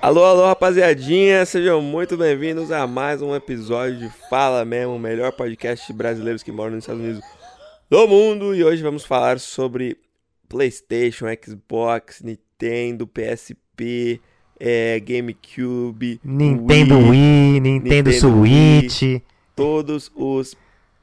Alô, alô, rapaziadinha, sejam muito bem-vindos a mais um episódio de Fala Mesmo, o melhor podcast de brasileiros que moram nos Estados Unidos do mundo. E hoje vamos falar sobre PlayStation, Xbox, Nintendo, PSP, é, GameCube, Nintendo Wii, Wii Nintendo, Nintendo Switch, Wii, todos os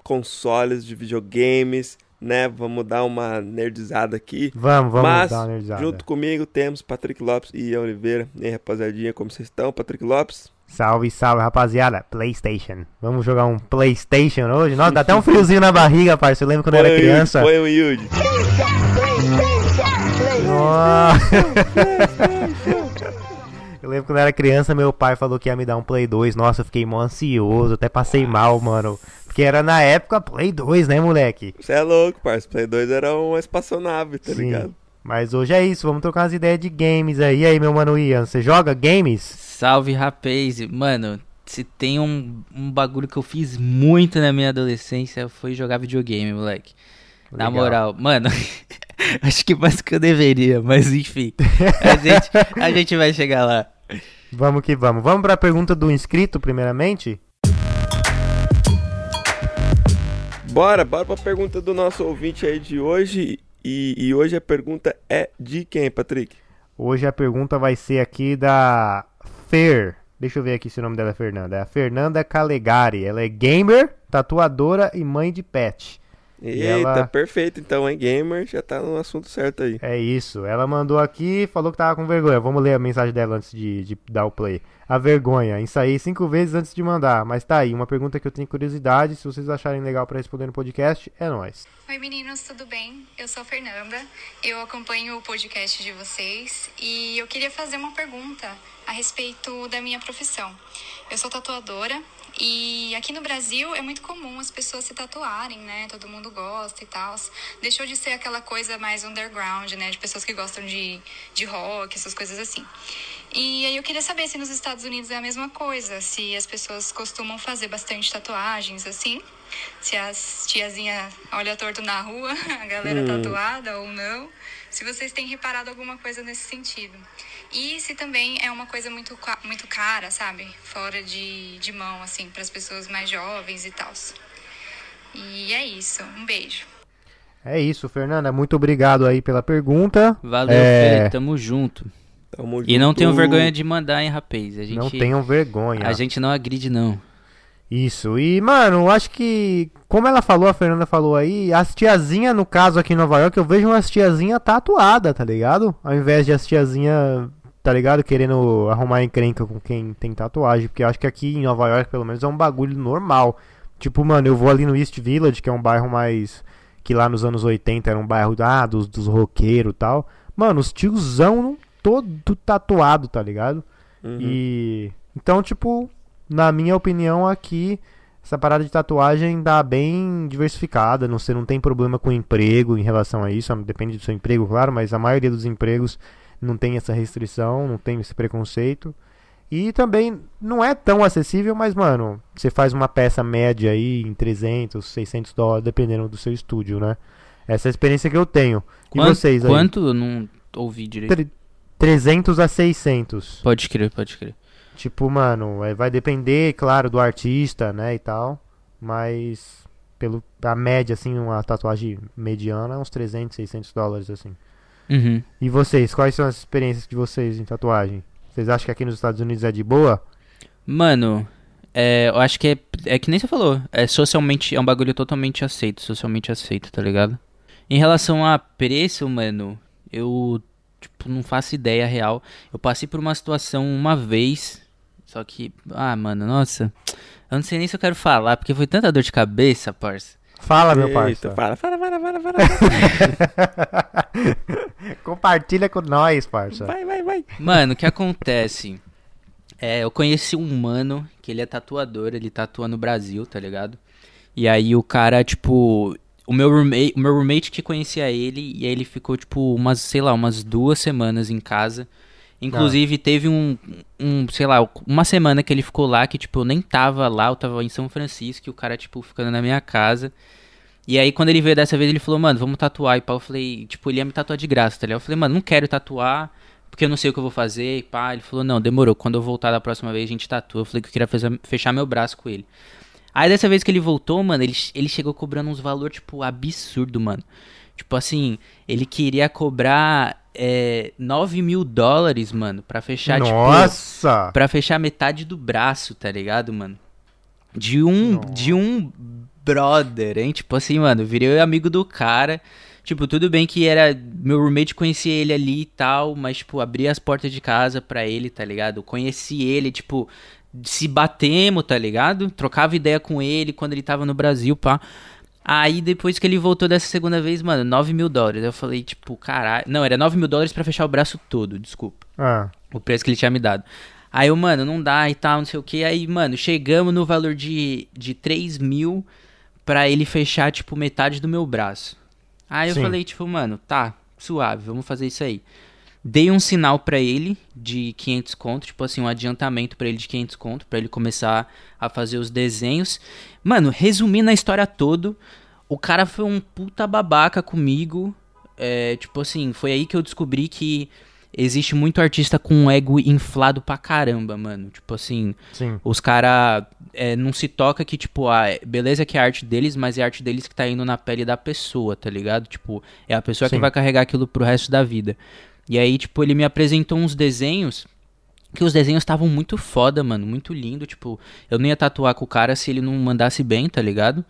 consoles de videogames né? Vamos dar uma nerdizada aqui. Vamos, vamos Mas, dar uma nerdizada. junto comigo temos Patrick Lopes e Ian Oliveira. E aí, rapaziadinha, como vocês estão? Patrick Lopes? Salve, salve, rapaziada. PlayStation. Vamos jogar um PlayStation hoje? Nossa, dá até um friozinho na barriga, parceiro. Eu lembro quando foi eu era criança. Foi um Yuji. Eu lembro quando eu era criança, meu pai falou que ia me dar um Play 2. Nossa, eu fiquei mó ansioso, até passei mal, mano. Porque era na época Play 2, né, moleque? Você é louco, parceiro. Play 2 era uma espaçonave, tá Sim. ligado? Mas hoje é isso, vamos trocar umas ideias de games aí. E aí, meu mano Ian, você joga games? Salve, rapaz. Mano, se tem um, um bagulho que eu fiz muito na minha adolescência foi jogar videogame, moleque. Legal. Na moral, mano, acho que mais que eu deveria, mas enfim. A gente, a gente vai chegar lá. Vamos que vamos. Vamos para a pergunta do inscrito, primeiramente? Bora, bora pra pergunta do nosso ouvinte aí de hoje. E, e hoje a pergunta é de quem, Patrick? Hoje a pergunta vai ser aqui da Fer. Deixa eu ver aqui se o nome dela é Fernanda. É a Fernanda Calegari. Ela é gamer, tatuadora e mãe de pet. Eita, ela... perfeito então, hein, gamer? Já tá no assunto certo aí. É isso. Ela mandou aqui e falou que tava com vergonha. Vamos ler a mensagem dela antes de, de dar o play. A vergonha. Ensaiei cinco vezes antes de mandar. Mas tá aí, uma pergunta que eu tenho curiosidade. Se vocês acharem legal para responder no podcast, é nóis. Oi meninos, tudo bem? Eu sou a Fernanda. Eu acompanho o podcast de vocês e eu queria fazer uma pergunta a respeito da minha profissão. Eu sou tatuadora e aqui no Brasil é muito comum as pessoas se tatuarem, né? Todo mundo gosta e tal. Deixou de ser aquela coisa mais underground, né? De pessoas que gostam de, de rock, essas coisas assim. E aí eu queria saber se nos Estados Unidos é a mesma coisa, se as pessoas costumam fazer bastante tatuagens assim, se as tiazinha olha torto na rua, a galera hum. tatuada ou não, se vocês têm reparado alguma coisa nesse sentido. E se também é uma coisa muito, muito cara, sabe? Fora de, de mão, assim, para as pessoas mais jovens e tal. E é isso. Um beijo. É isso, Fernanda. Muito obrigado aí pela pergunta. Valeu, é... Fê. Tamo junto. Tamo e não tenham vergonha de mandar, hein, rapaz? A gente, não tenham vergonha. A gente não agride, não. Isso. E, mano, acho que, como ela falou, a Fernanda falou aí, as tiazinha, no caso aqui em Nova York, eu vejo umas tiazinha tatuada, tá ligado? Ao invés de as tiazinha tá ligado? Querendo arrumar encrenca com quem tem tatuagem. Porque eu acho que aqui em Nova York, pelo menos, é um bagulho normal. Tipo, mano, eu vou ali no East Village, que é um bairro mais. Que lá nos anos 80 era um bairro ah, dos, dos roqueiros e tal. Mano, os tiozão todo tatuado, tá ligado? Uhum. E. Então, tipo, na minha opinião, aqui. Essa parada de tatuagem dá bem diversificada, não, você não tem problema com emprego em relação a isso, depende do seu emprego, claro, mas a maioria dos empregos não tem essa restrição, não tem esse preconceito. E também não é tão acessível, mas, mano, você faz uma peça média aí em 300, 600 dólares, dependendo do seu estúdio, né? Essa é a experiência que eu tenho. E quanto, vocês aí? Quanto? Eu não ouvi direito. 300 a 600. Pode crer, pode crer. Tipo, mano, é, vai depender, claro, do artista, né, e tal. Mas, pelo, a média, assim, uma tatuagem mediana é uns 300, 600 dólares, assim. Uhum. E vocês, quais são as experiências de vocês em tatuagem? Vocês acham que aqui nos Estados Unidos é de boa? Mano, é, eu acho que é, é que nem você falou. É socialmente, é um bagulho totalmente aceito, socialmente aceito, tá ligado? Em relação a preço, mano, eu, tipo, não faço ideia real. Eu passei por uma situação uma vez, só que, ah, mano, nossa, eu não sei nem se eu quero falar, porque foi tanta dor de cabeça, parça. Fala, meu parceiro. Fala, fala, fala, fala, fala. Compartilha com nós, parça. Vai, vai, vai. Mano, o que acontece? É, eu conheci um mano que ele é tatuador, ele tatua no Brasil, tá ligado? E aí o cara, tipo, o meu roommate, o meu roommate que conhecia ele, e aí ele ficou, tipo, umas, sei lá, umas duas semanas em casa. Inclusive, ah. teve um, um, sei lá, uma semana que ele ficou lá, que, tipo, eu nem tava lá, eu tava em São Francisco, e o cara, tipo, ficando na minha casa. E aí, quando ele veio dessa vez, ele falou, mano, vamos tatuar. E pá, eu falei, tipo, ele ia me tatuar de graça, tá ligado? Eu falei, mano, não quero tatuar, porque eu não sei o que eu vou fazer. E pá, ele falou, não, demorou. Quando eu voltar da próxima vez, a gente tatua. Eu falei que eu queria fazer, fechar meu braço com ele. Aí, dessa vez que ele voltou, mano, ele, ele chegou cobrando uns valores, tipo, absurdo, mano. Tipo assim, ele queria cobrar é, 9 mil dólares, mano, pra fechar, tipo, Nossa! Pra fechar metade do braço, tá ligado, mano? De um. De um brother, hein? Tipo assim, mano, virei amigo do cara. Tipo, tudo bem que era. Meu roommate conhecia ele ali e tal, mas, tipo, abri as portas de casa pra ele, tá ligado? Conheci ele, tipo, se batemos, tá ligado? Trocava ideia com ele quando ele tava no Brasil, pá. Aí depois que ele voltou dessa segunda vez, mano, 9 mil dólares. Eu falei, tipo, caralho. Não, era 9 mil dólares pra fechar o braço todo, desculpa. Ah, O preço que ele tinha me dado. Aí eu, mano, não dá e tal, não sei o que. Aí, mano, chegamos no valor de, de 3 mil pra ele fechar, tipo, metade do meu braço. Aí eu Sim. falei, tipo, mano, tá, suave, vamos fazer isso aí. Dei um sinal pra ele de 500 conto, tipo assim, um adiantamento pra ele de 500 conto, pra ele começar a fazer os desenhos. Mano, resumindo a história toda, o cara foi um puta babaca comigo. É, tipo assim, foi aí que eu descobri que existe muito artista com um ego inflado pra caramba, mano. Tipo assim, sim. os cara é, não se toca que, tipo, ah, beleza que é a arte deles, mas é a arte deles que tá indo na pele da pessoa, tá ligado? Tipo, é a pessoa que Sim. vai carregar aquilo pro resto da vida. E aí, tipo, ele me apresentou uns desenhos que os desenhos estavam muito foda, mano, muito lindo, tipo, eu não ia tatuar com o cara se ele não mandasse bem, tá ligado?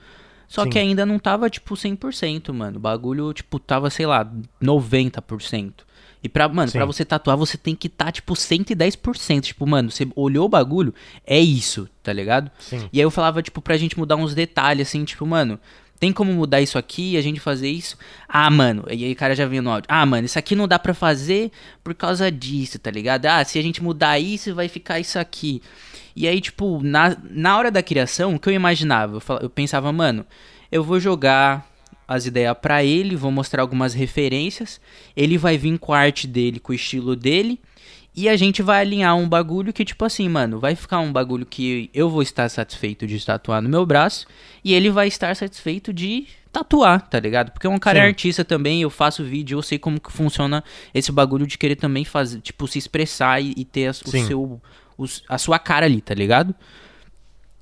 Só Sim. que ainda não tava, tipo, 100%, mano. O bagulho, tipo, tava, sei lá, 90%. E pra, mano, Sim. pra você tatuar, você tem que tá, tipo, 110%. Tipo, mano, você olhou o bagulho, é isso, tá ligado? Sim. E aí eu falava, tipo, pra gente mudar uns detalhes, assim, tipo, mano, tem como mudar isso aqui e a gente fazer isso? Ah, mano, e aí o cara já vinha no áudio. Ah, mano, isso aqui não dá pra fazer por causa disso, tá ligado? Ah, se a gente mudar isso, vai ficar isso aqui. E aí, tipo, na, na hora da criação, o que eu imaginava? Eu, fala- eu pensava, mano, eu vou jogar as ideias pra ele, vou mostrar algumas referências, ele vai vir com a arte dele, com o estilo dele, e a gente vai alinhar um bagulho que, tipo assim, mano, vai ficar um bagulho que eu vou estar satisfeito de tatuar no meu braço, e ele vai estar satisfeito de tatuar, tá ligado? Porque um cara é Sim. artista também, eu faço vídeo, eu sei como que funciona esse bagulho de querer também fazer, tipo, se expressar e, e ter as- o seu, os- a sua cara ali, tá ligado?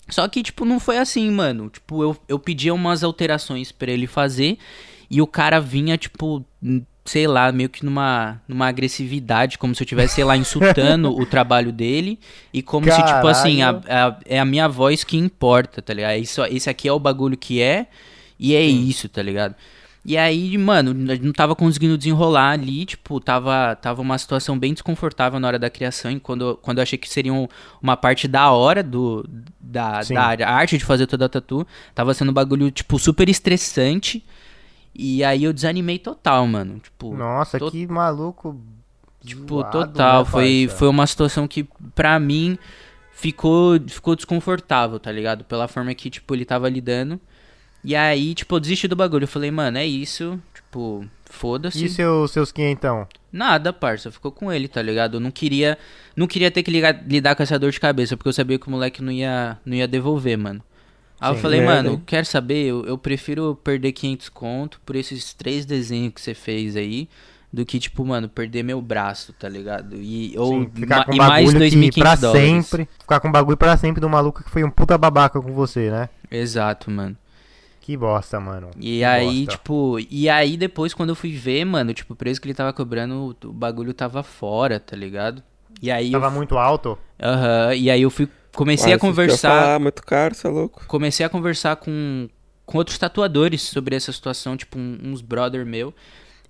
Só que, tipo, não foi assim, mano. Tipo, eu, eu pedia umas alterações pra ele fazer e o cara vinha, tipo, sei lá, meio que numa, numa agressividade, como se eu estivesse, sei lá, insultando o trabalho dele e como se, tipo assim, a, a- é a minha voz que importa, tá ligado? Isso, esse aqui é o bagulho que é e é isso, tá ligado? E aí, mano, não tava conseguindo desenrolar ali, tipo, tava, tava uma situação bem desconfortável na hora da criação, e quando, quando eu achei que seria um- uma parte da hora do, da, Sim. da arte de fazer toda a tatu, tava sendo um bagulho, tipo, super estressante, e aí eu desanimei total, mano, tipo... Nossa, to- que maluco. Tipo, zoado, total, né, foi, foi uma situação que, pra mim, ficou, ficou desconfortável, tá ligado? Pela forma que, tipo, ele tava lidando. E aí, tipo, eu desisti do bagulho. Eu falei, mano, é isso. Tipo, foda-se. E seu, seus quinhentão? Nada, parça. Ficou com ele, tá ligado? Eu não queria, não queria ter que ligar- lidar com essa dor de cabeça, porque eu sabia que o moleque não ia, não ia devolver, mano. Aí eu Sim. falei, É, mano, né? quer saber? Eu, eu prefiro perder 500 conto por esses três desenhos que você fez aí, do que, tipo, mano, perder meu braço, tá ligado? E, ou, Sim, ficar ma- com e bagulho mais que 2.500 pra dólares. sempre. Ficar com bagulho pra sempre do maluco que foi um puta babaca com você, né? Exato, mano. Que bosta, mano. E que aí, bosta. tipo, e aí depois quando eu fui ver, mano, tipo, o preço que ele tava cobrando, o, bagulho tava fora, tá ligado? E aí Tava eu, muito alto? Aham, e aí eu fui comecei a conversar, falar, muito caro, você é louco. comecei a conversar com, com outros tatuadores sobre essa situação, tipo, um- uns brother meu.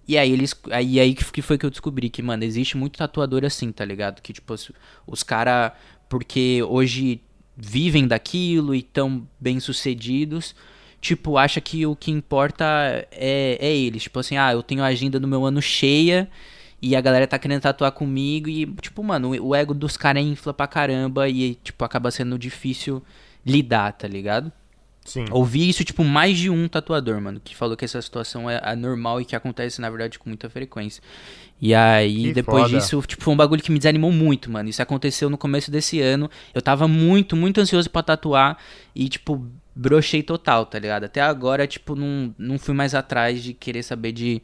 E aí eles. Aí, aí que que foi que eu descobri que, mano, existe muito tatuador assim, tá ligado? Que, tipo, os, os caras, porque hoje vivem daquilo e tão bem sucedidos, tipo, acha que o que importa é, é eles. Tipo assim, ah, eu tenho a agenda do meu ano cheia e a galera tá querendo tatuar comigo e, tipo, mano, o ego dos caras infla pra caramba e, tipo, acaba sendo difícil lidar, tá ligado? Sim. Ouvi isso, tipo, mais de um tatuador, mano, que falou que essa situação é anormal e que acontece, na verdade, com muita frequência. E aí, Que depois foda. disso, tipo, foi um bagulho que me desanimou muito, mano. Isso aconteceu no começo desse ano. Eu tava muito, muito ansioso pra tatuar e, tipo, brochei total, tá ligado? Até agora, tipo, não, não fui mais atrás de querer saber de,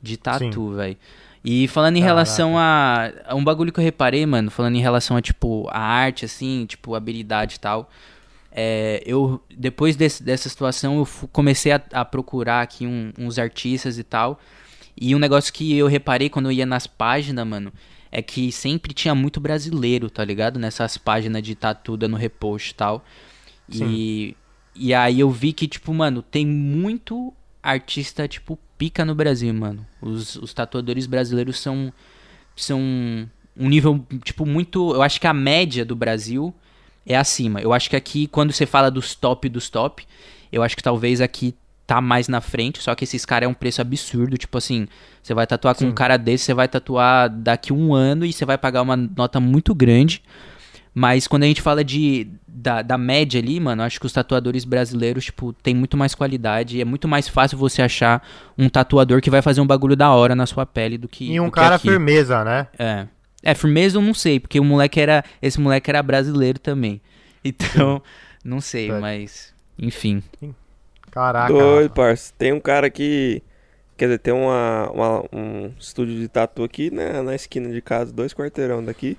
de tatu, velho. E falando em Caraca. relação a, a um bagulho que eu reparei, mano, falando em relação a, tipo, a arte, assim, tipo, habilidade e tal. É, eu depois desse- dessa situação eu comecei a, a procurar aqui um- uns artistas e tal e um negócio que eu reparei quando eu ia nas páginas mano é que sempre tinha muito brasileiro tá ligado nessas páginas de tatu dando repost e tal e e aí eu vi que tipo mano tem muito artista tipo pica no Brasil mano os, os tatuadores brasileiros são são um nível tipo muito eu acho que a média do Brasil é acima. Eu acho que aqui, quando você fala dos top dos top, eu acho que talvez aqui tá mais na frente, só que esses caras é um preço absurdo. Tipo assim, você vai tatuar com um cara desse, você vai tatuar daqui um ano e você vai pagar uma nota muito grande. Mas quando a gente fala de da, da média ali, mano, acho que os tatuadores brasileiros, tipo, tem muito mais qualidade. E é muito mais fácil você achar um tatuador que vai fazer um bagulho da hora na sua pele do que. E um cara aqui. firmeza, né? É. É, firmeza eu não sei, porque o moleque era. Esse moleque era brasileiro também. Então, não sei, Certo. mas. Enfim. Caraca. Doido, parça. Tem um cara que. Quer dizer, tem uma, uma- um estúdio de tatu aqui né, na esquina de casa, dois quarteirão daqui.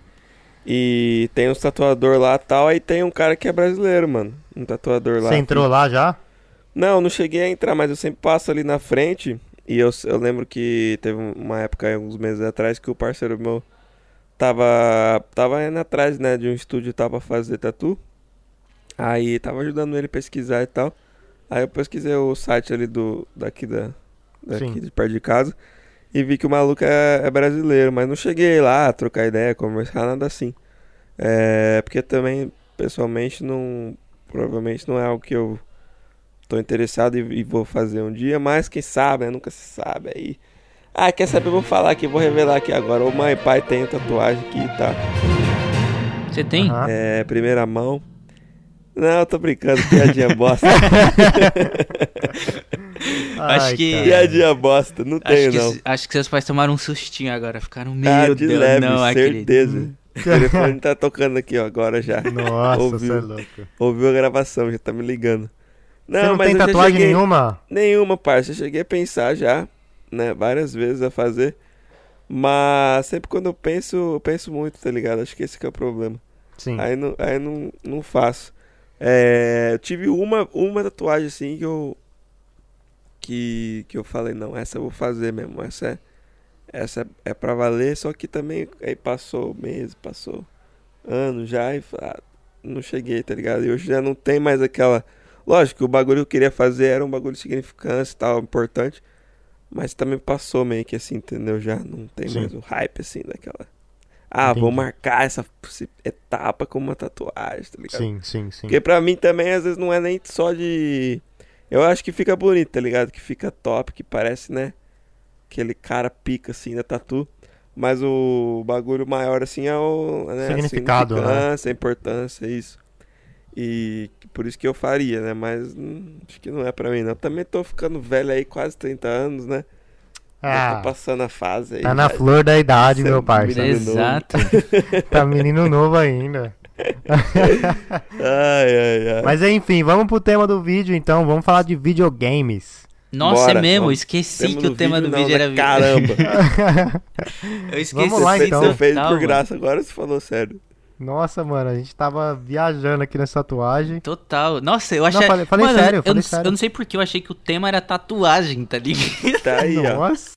E tem uns tatuador lá e tal. Aí tem um cara que é brasileiro, mano. Um tatuador lá. Você entrou lá já? Não, não cheguei a entrar, mas eu sempre passo ali na frente. E eu, eu lembro que teve uma época, aí, uns meses atrás, que o parceiro meu tava, tava indo atrás, né, de um estúdio e tal pra fazer tatu. Aí tava ajudando ele a pesquisar e tal. Aí eu pesquisei o site ali do, daqui, da, daqui Sim. de perto de casa. E vi que o maluco é, é brasileiro, mas não cheguei lá a trocar ideia, conversar, nada assim. É, porque também, pessoalmente, não. Provavelmente não é algo que eu tô interessado e, e vou fazer um dia, mas quem sabe, né? Nunca se sabe aí. Ah, quer saber? Eu vou falar aqui, vou revelar aqui agora. O mãe e pai tem tatuagem aqui, tá? Você tem? É, primeira mão. Não, eu tô brincando, piadinha bosta. Acho que- cara. piadinha bosta, não Acho tenho que, não. acho que seus pais tomaram um sustinho agora. Ficaram, meu Ah, de Deus, leve, não certeza. O telefone tá tocando aqui, ó, agora já. Nossa, Ouviu. você é louco. Ouviu a gravação, já tá me ligando. Não, Você não mas tem tatuagem cheguei- nenhuma? Nenhuma, parça. Eu cheguei a pensar já, né, várias vezes a fazer. Mas sempre quando eu penso, eu penso muito, tá ligado? Acho que esse que é o problema. Sim. Aí não, aí não, não faço. É, eu tive uma, uma tatuagem assim que eu. Que, que eu falei, não, essa eu vou fazer mesmo. Essa é, essa é pra valer, só que também aí passou mês, passou ano já e ah, não cheguei, tá ligado? E hoje já não tem mais aquela. Lógico que o bagulho que eu queria fazer era um bagulho de significância e tal, importante. Mas também passou meio que assim, entendeu? Já não tem Sim. mais o hype assim daquela. Ah, vou Entendi. marcar essa etapa com uma tatuagem, tá ligado? Sim, sim, sim. Porque pra mim também às vezes não é nem só de. Eu acho que fica bonito, tá ligado? Que fica top, que parece, né? Aquele cara pica assim da tatu. Mas o bagulho maior assim é o. Né? a Significado, né? significância, a importância, isso. E por isso que eu faria, né? Mas hum, acho que não é pra mim, não. Também tô ficando velho aí, quase 30 anos, né? Já Ah, tô passando a fase aí. tá na flor da idade, Você é meu um parça. Exato. Tá menino novo ainda. Ai, ai, ai. Mas enfim, vamos pro tema do vídeo então. Vamos falar de videogames. Nossa, Bora, é mesmo. vamos. Esqueci Tema que o tema do não, vídeo né? era vi- Caramba. Eu esqueci. Vamos lá, Você- então. Você fez total, por mano. graça, agora você falou sério. Nossa, mano, a gente tava viajando aqui nessa tatuagem. Total. Nossa, eu achei. falei- falei Mano, sério, eu, falei não, sério. eu não sei porque eu achei que o tema era tatuagem, tá ligado? Tá aí, ó. Nossa.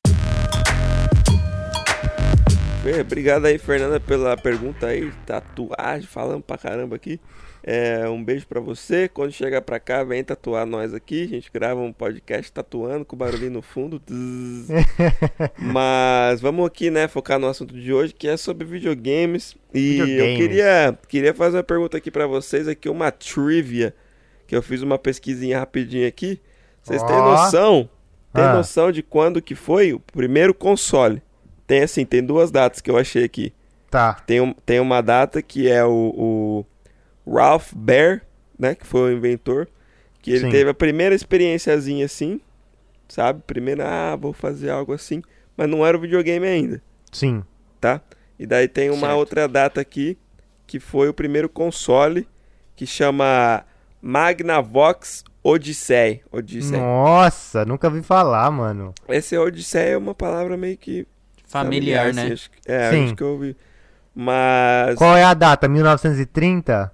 Fê, Obrigado aí, Fernanda, pela pergunta aí. Tatuagem, falando pra caramba aqui. É, um beijo pra você. Quando chegar pra cá, vem tatuar nós aqui. A gente grava um podcast tatuando com barulhinho no fundo. Mas vamos aqui, né, focar no assunto de hoje, que é sobre videogames. E eu Videogames. queria, queria fazer uma pergunta aqui pra vocês, aqui uma trivia, que eu fiz uma pesquisinha rapidinho aqui. Vocês têm Ó. noção? Tem Ah. noção de quando que foi o primeiro console? Tem assim, tem duas datas que eu achei aqui. Tá. Tem, um, tem uma data que é o, o Ralph Baer, né, que foi o inventor, Que ele Sim. teve a primeira experiênciazinha assim, sabe? Primeiro, ah, vou fazer algo assim. Mas não era o videogame ainda, Sim. tá? E daí tem uma Certo. outra data aqui, que foi o primeiro console, que chama Magnavox Odyssey. Odyssey. Nossa, nunca vi falar, mano. Esse Odyssey é uma palavra meio que Familiar, assim, né? acho que- é, Sim. acho que eu ouvi. Mas. Qual é a data? 1930?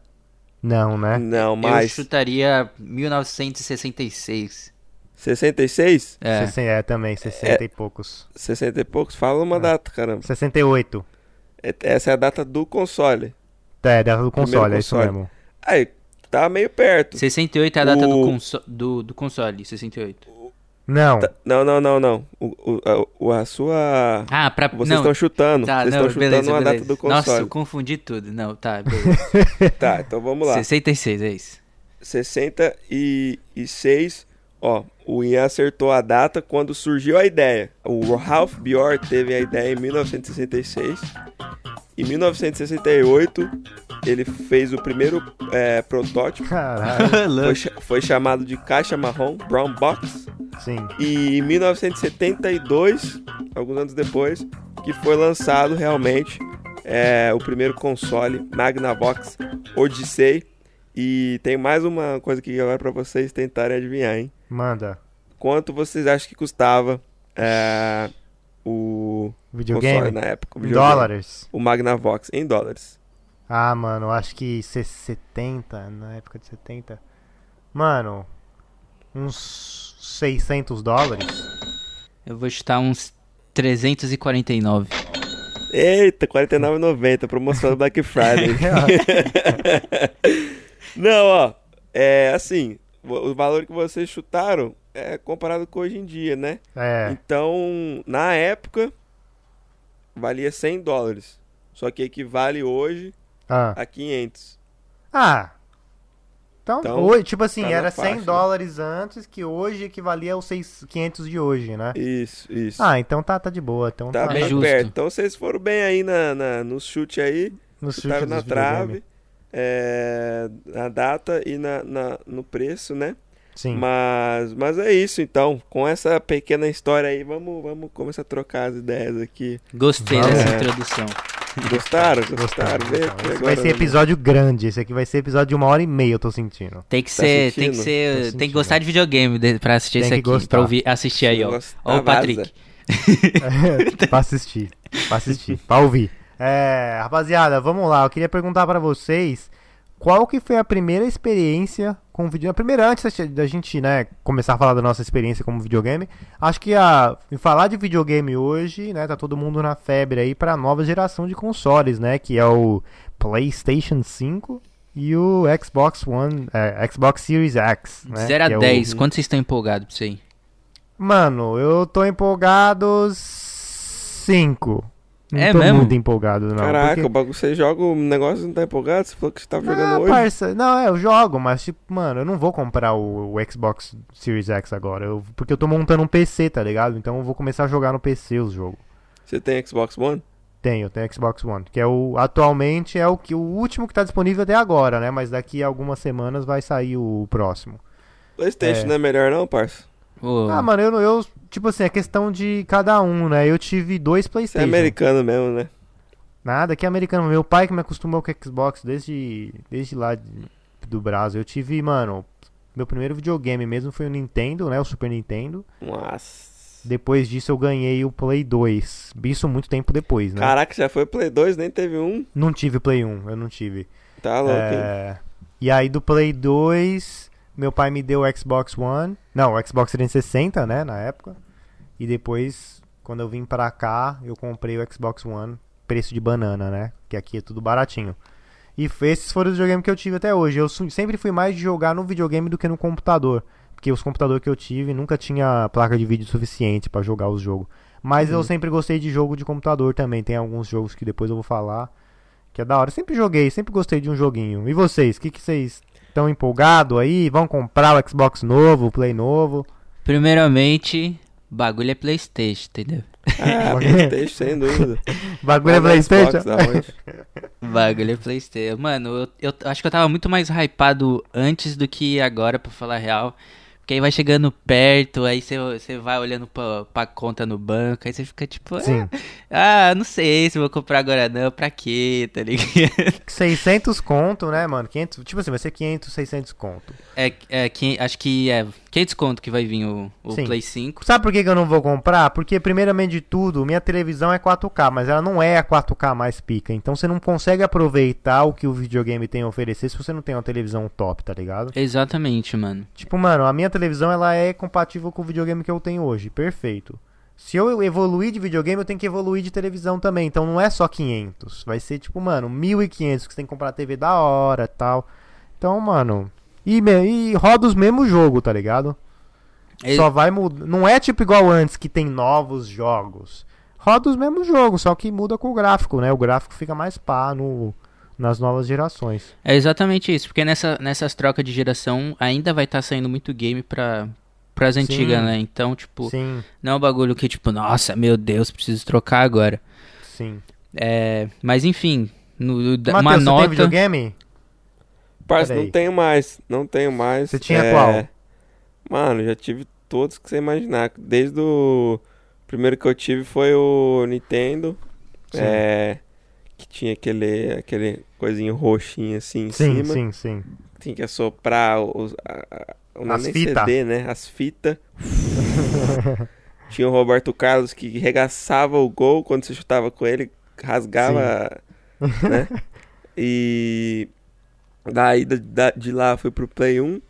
Não, né? Não, Eu mais. chutaria 1966. 66? É. Sessenta- É, também, 60 e poucos. 60 e poucos? Fala uma É. data, caramba. 68. É- Essa é a data do console. É, data do console, Primeiro é isso console. mesmo. Aí, tá meio perto. 68 é a data do, O- conso do, do console, 68. Não. Tá- Não, não, não, não. O, o- a, o- a sua. Ah, pra... Vocês não, estão chutando. tá, Vocês não, estão chutando beleza, uma beleza. data do Nossa, console. eu confundi tudo. Não, tá, beleza. Tá, então vamos lá. 66, é isso. 66. Ó, o Ian acertou a data quando surgiu a ideia. O Ralph Bior teve a ideia em 1966. Em 1968, ele fez o primeiro é, protótipo. Caralho. Foi, foi chamado de caixa marrom, Brown Box. Sim. E em 1972, alguns anos depois, que foi lançado realmente é, o primeiro console Magnavox Odyssey. E tem mais uma coisa aqui agora para vocês tentarem adivinhar, hein? Manda. Quanto vocês acham que custava é, o Videogame? na época? Em dólares? O Magnavox, em dólares. Ah, mano, acho que se- 70, na época de 70. Mano, uns 600 dólares? Eu vou chutar uns 349. Eita, R$ 49,90, promoção do Black Friday. Não, ó, é assim, o valor que vocês chutaram é comparado com hoje em dia, né? é, Então, na época, valia 100 dólares. Só que equivale hoje ah. a 500. Ah. Então, Então, hoje, tipo assim, tá era faixa, 100 né? dólares antes, que hoje equivalia aos 6, 500 de hoje, né? Isso, isso. Ah, então tá, tá de boa. Então tá tá, bem justo. perto. Então, vocês foram bem aí na, na, no chute aí. no chute na dos videogame. É, na data e na, na- no preço, né? Sim. Mas, mas é isso, então. Com essa pequena história aí, vamos, vamos começar a trocar as ideias aqui. Gostei Vamos. dessa É. introdução. Gostaram? Gostaram, Gostaram? Vê gostaram. que Esse agora- vai ser episódio grande. Esse aqui vai ser episódio de uma hora e meia, eu tô sentindo. Tem que ser, tem que ser, tem que gostar de videogame de- pra assistir Tem esse que aqui, gostar. pra ouvir, assistir aí, ó. Ó o Patrick. vaza. pra assistir. Pra assistir. pra ouvir. É, rapaziada, vamos lá. Eu queria perguntar pra vocês qual que foi a primeira experiência com videogame. Primeiro, antes da gente, né, começar a falar da nossa experiência como videogame, acho que a, em falar de videogame hoje, né, tá todo mundo na febre aí pra nova geração de consoles, né, que é o PlayStation 5 e o Xbox One, é, Xbox Series X, né? 0 a é o- 10, quanto vocês estão empolgados pra isso aí? Mano, eu tô empolgado 5. Não É tô mesmo? muito empolgado, não. Caraca, porque... o bagulho, você joga o negócio e não tá empolgado? Você falou que você tava jogando Ah, hoje? parça, não, é, eu jogo, mas tipo, mano, eu não vou comprar o, o Xbox Series X agora, eu- porque eu tô montando um PC, tá ligado? Então eu vou começar a jogar no PC os jogos. Você tem Xbox One? Tenho, tenho Xbox One, que é o atualmente é o que o último que tá disponível até agora, né? Mas daqui a algumas semanas vai sair o próximo. Playstation É. não é melhor não, parça? Ô, Ah, mano, eu, não- eu tipo assim, é questão de cada um, né? Eu tive dois Você é PlayStation. americano mesmo, né? Nada, que é americano. Meu pai que me acostumou com o Xbox desde, desde lá do Brasil. Eu tive, mano, meu primeiro videogame mesmo foi o Nintendo, né? O Super Nintendo. Nossa. Depois disso eu ganhei o Play 2. Isso muito tempo depois, né? Caraca, já foi Play 2, nem teve um. Não tive Play 1, eu não tive. Tá louco? É, E aí do Play 2, meu pai me deu o Xbox One. Não, o Xbox 360, né, na época. E depois, quando eu vim pra cá, eu comprei o Xbox One, preço de banana, né? Que aqui é tudo baratinho. E esses foram os videogames que eu tive até hoje. Eu sempre fui mais de jogar no videogame do que no computador. Porque os computadores que eu tive nunca tinha placa de vídeo suficiente pra jogar os jogos. Mas eu sempre gostei de jogo de computador também. Tem alguns jogos que depois eu vou falar. Que é da hora. Sempre joguei, sempre gostei de um joguinho. E vocês? O que, que vocês estão empolgados aí? Vão comprar o Xbox novo, o Play novo? Primeiramente, bagulho é Playstation, entendeu? Ah, Playstation, sem dúvida. Bagulho é Mas na Playstation? Xbox, aonde? bagulho é Playstation. Mano, eu, eu acho que eu tava muito mais hypado antes do que agora, pra falar a real. Porque aí vai chegando perto, aí você, você vai olhando pra, pra conta no banco, aí você fica tipo, Sim. ah, não sei se vou comprar agora não, pra quê, tá ligado? 600 conto, né, mano? 500, tipo assim, vai ser 500, 600 conto. É, é que, acho que é 500 conto que vai vir o, o. Play 5. Sabe por que, que eu não vou comprar? Porque, primeiramente de tudo, minha televisão é 4K, mas ela não é a 4K mais pica. Então você não consegue aproveitar o que o videogame tem a oferecer se você não tem uma televisão top, tá ligado? Exatamente, mano. Tipo, mano, a minha televisão ela é compatível com o videogame que eu tenho hoje. Perfeito. Se eu evoluir de videogame, eu tenho que evoluir de televisão também. Então não é só 500. Vai ser tipo, mano, 1500 que você tem que comprar TV da hora tal. Então, mano. E, e roda os mesmos jogos, tá ligado? E- Só vai mudar. Não é tipo igual antes que tem novos jogos. Roda os mesmos jogos, só que muda com o gráfico, né? O gráfico fica mais pá no, nas novas gerações. É exatamente isso, porque nessa, nessas trocas de geração ainda vai estar saindo muito game pra, pras antigas, né? Então, tipo, Sim, não é um bagulho que, tipo, nossa, meu Deus, preciso trocar agora. sim. É, mas enfim, no, da- uma Matheus, você tem nota. videogame? Parça, não tenho mais. Não tenho mais. Você tinha É, qual? Mano, já tive todos que você imaginar. Desde o primeiro que eu tive foi o Nintendo. Sim. É. Que tinha aquele, aquele coisinho roxinho assim em Sim, cima. sim, sim. Tinha que assoprar os, a, a, é As nem fita. CD, né? As fitas. tinha o Roberto Carlos que regaçava o gol quando você chutava com ele, rasgava, né? E daí da- da- de lá fui pro Play 1.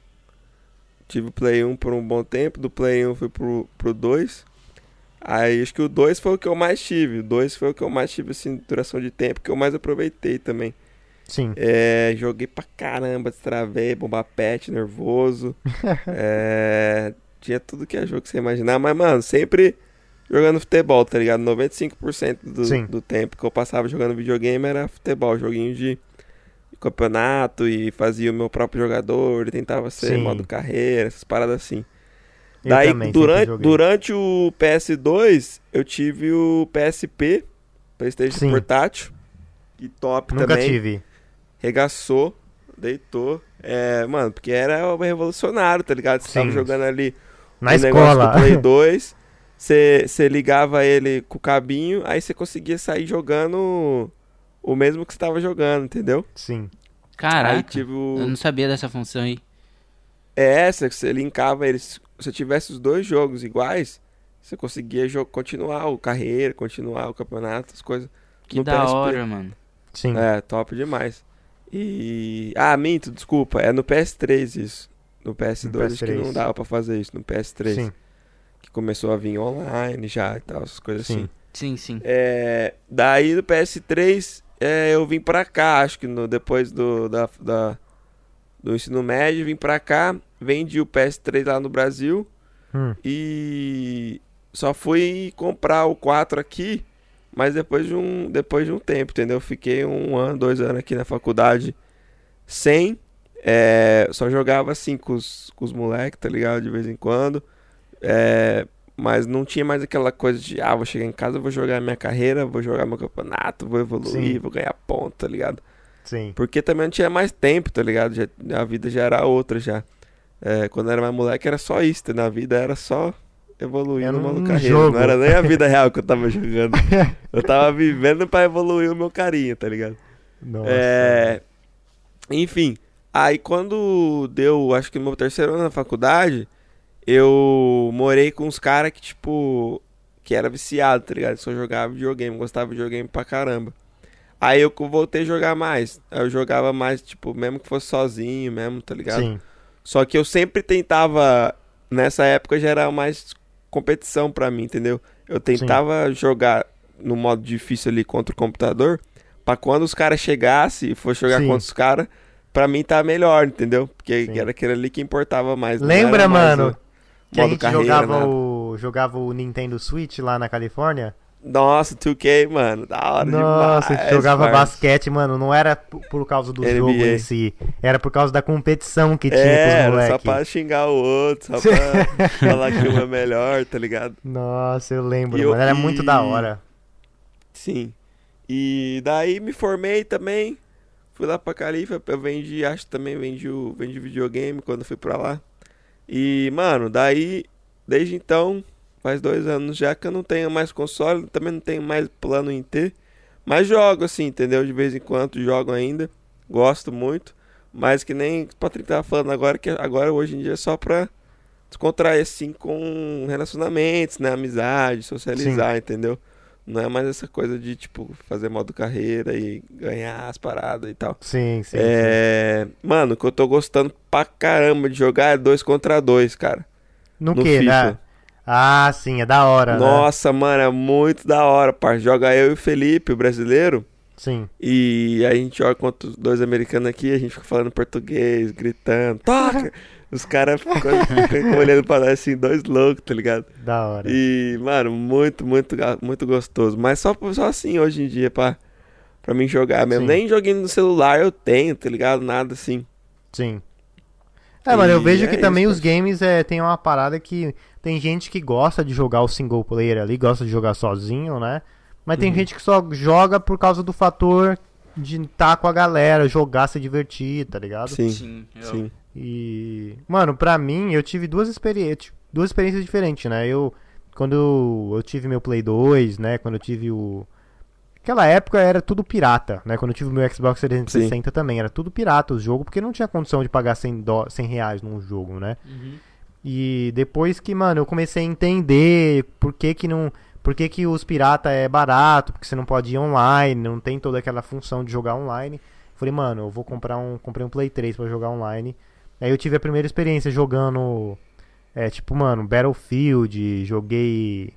Tive o Play 1 por um bom tempo, do Play 1 fui pro, pro 2. Aí acho que o 2 foi o que eu mais tive. O 2 foi o que eu mais tive, assim, duração de tempo, que eu mais aproveitei também. Sim. É, joguei pra caramba, destravei, bomba pet, nervoso. É, tinha tudo que é jogo que você imaginar, mas, mano, sempre jogando futebol, tá ligado? 95% do, Sim. do tempo que eu passava jogando videogame era futebol, joguinho de campeonato e fazia o meu próprio jogador, tentava ser Sim. modo carreira, essas paradas assim. Eu Daí, durante, durante o PS2, eu tive o PSP, PlayStation Sim. Portátil, que top Nunca também tive. regaçou, deitou. É, mano, porque era revolucionário, tá ligado? Você tava Sim. jogando ali Na negócio escola. do Play 2, você você ligava ele com o cabinho, aí você conseguia sair jogando o mesmo que você tava jogando, entendeu? Sim. Aí Caraca, tive eu o... não sabia dessa função aí. É essa, que você linkava eles. Se você tivesse os dois jogos iguais, você conseguia continuar o carreira, continuar o campeonato, as coisas. Que no da PSP. hora, mano. Sim. É, top demais. E. Ah, minto, desculpa. É no PS3 isso. No PS2 acho que PS3. não dava pra fazer isso. No PS3. Sim. Que começou a vir online já e tal, essas coisas Sim. assim. Sim, sim. É, daí do PS3 é, eu vim pra cá, acho que no, depois do, da, da- do ensino médio, vim pra cá, vendi o PS3 lá no Brasil Hum. e só fui comprar o 4 aqui, mas depois de um, depois de um tempo, entendeu? Fiquei um ano, dois anos aqui na faculdade sem, é, só jogava assim com os, com os moleques, tá ligado? De vez em quando. É, mas não tinha mais aquela coisa de, ah, vou chegar em casa, vou jogar minha carreira, vou jogar meu campeonato, vou evoluir, Sim. vou ganhar ponto, tá ligado? Sim. Porque também não tinha mais tempo, tá ligado? Já- a vida já era outra já. É, quando era mais moleque era só isso, na vida era só evoluir Era no modo um carreira. jogo. Não era nem a vida real que eu tava jogando. eu tava vivendo pra evoluir o meu carinho, tá ligado? Nossa. É, enfim, aí quando deu, acho que no meu terceiro ano na faculdade, eu morei com uns caras que, tipo, que era viciado, tá ligado? Só jogava videogame, gostava de videogame pra caramba. Aí eu voltei a jogar mais. Aí Eu jogava mais, tipo, mesmo que fosse sozinho mesmo, tá ligado? Sim. Só que eu sempre tentava, nessa época já era mais competição pra mim, entendeu? Eu tentava jogar no modo difícil ali contra o computador, pra quando os caras chegassem e fosse jogar Sim. contra os caras, pra mim tá melhor, entendeu? Porque Sim. era aquele ali que importava mais. Lembra, mais mano, Que a gente carreira, jogava nada. o, jogava o Nintendo Switch lá na Califórnia? Nossa, 2K, mano, da hora Nossa, a demais. gente jogava basquete, mano. Não era por causa do NBA. jogo em si. Era por causa da competição que tinha É, com os era só moleques. pra xingar o outro, só pra falar que um é melhor, tá ligado? Nossa, eu lembro, E eu- mano. Era muito da hora. Sim. E daí me formei também. Fui lá pra Califa, eu vendi, acho que também vendi, o, vendi videogame quando fui pra lá. E, mano, daí, desde então, faz dois anos já que eu não tenho mais console, também não tenho mais plano em ter. Mas jogo assim, entendeu? De vez em quando jogo ainda. Gosto muito. Mas que nem o Patrick tava falando agora, que agora hoje em dia é só pra descontrair assim com relacionamentos, né? Amizade, socializar, entendeu? Não é mais essa coisa de, tipo, fazer modo carreira e ganhar as paradas e tal. Sim, sim. É. Mano, o que eu tô gostando pra caramba de jogar é dois contra dois, cara. No, no que, né? Ah, sim, é da hora, né? Nossa, mano, é muito da hora, par. Joga eu e o Felipe, o brasileiro. Sim. E aí a gente joga contra os dois americanos aqui, a gente fica falando português, gritando, toca! Os caras ficam ficam olhando pra nós assim, dois loucos, tá ligado? Da hora. E, mano, muito, muito, ga- muito gostoso. Mas só, só assim hoje em dia pra, pra mim jogar mesmo. Sim. Nem joguinho no celular eu tenho, tá ligado? Nada assim. Sim. É, mano, eu vejo é que também isso, os games é, tem uma parada que tem gente que gosta de jogar o single player ali, gosta de jogar sozinho, né? Mas Uhum. tem gente que só joga por causa do fator de estar com a galera, jogar, se divertir, tá ligado? Sim, Sim, eu- sim. E, mano, pra mim, eu tive duas experiências, duas experiências diferentes, né? Eu, quando eu, tive meu Play 2, né? Quando eu tive o. Aquela época era tudo pirata, né? Quando eu tive o meu Xbox 360 também, era tudo pirata os jogos, porque não tinha condição de pagar 100, dó 100 reais num jogo, né? Uhum. E depois que, mano, eu comecei a entender por que que não... Por que que os pirata é barato, porque você não pode ir online, não tem toda aquela função de jogar online. Falei, mano, eu vou comprar um... Comprei um Play 3 pra jogar online. Aí eu tive a primeira experiência jogando... É, tipo, mano, Battlefield, joguei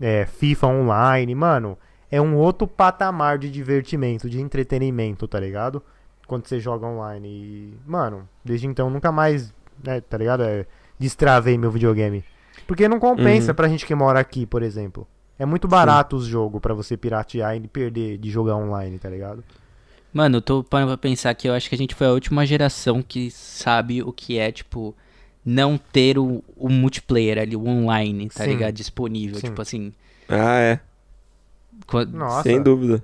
é, FIFA online. Mano, é um outro patamar de divertimento, de entretenimento, tá ligado? Quando você joga online. E, mano, desde então nunca mais, né, tá ligado? É, destravei meu videogame. Porque não compensa Uhum. pra gente que mora aqui, por exemplo. É muito barato os jogos pra você piratear e perder de jogar online, tá ligado? Mano, eu tô parando pra pensar que eu acho que a gente foi a última geração que sabe o que é, tipo, não ter o, o multiplayer ali, o online, tá Sim. ligado? Disponível. Sim. Tipo assim. Ah, é. quando- Nossa. Sem dúvida.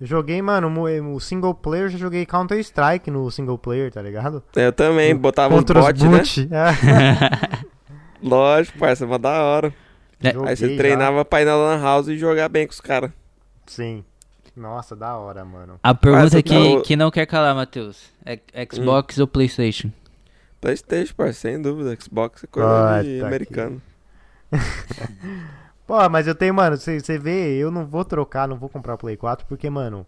Eu joguei, mano, o single player, já joguei Counter Strike no single player, tá ligado? Eu também, botava os bots, né? boot. É. Lógico, parça, mas da hora. É, Joguei Aí você já. treinava pra ir na Lan House e jogar bem com os caras. Sim. Nossa, da hora, mano. A pergunta Parça, que, eu- que não quer calar, Matheus. É Xbox ou Playstation? Playstation, parça, sem dúvida. Xbox é coisa Puta de que- americano. Pô, mas eu tenho, mano, você vê, eu não vou trocar, não vou comprar o Play 4, porque, mano,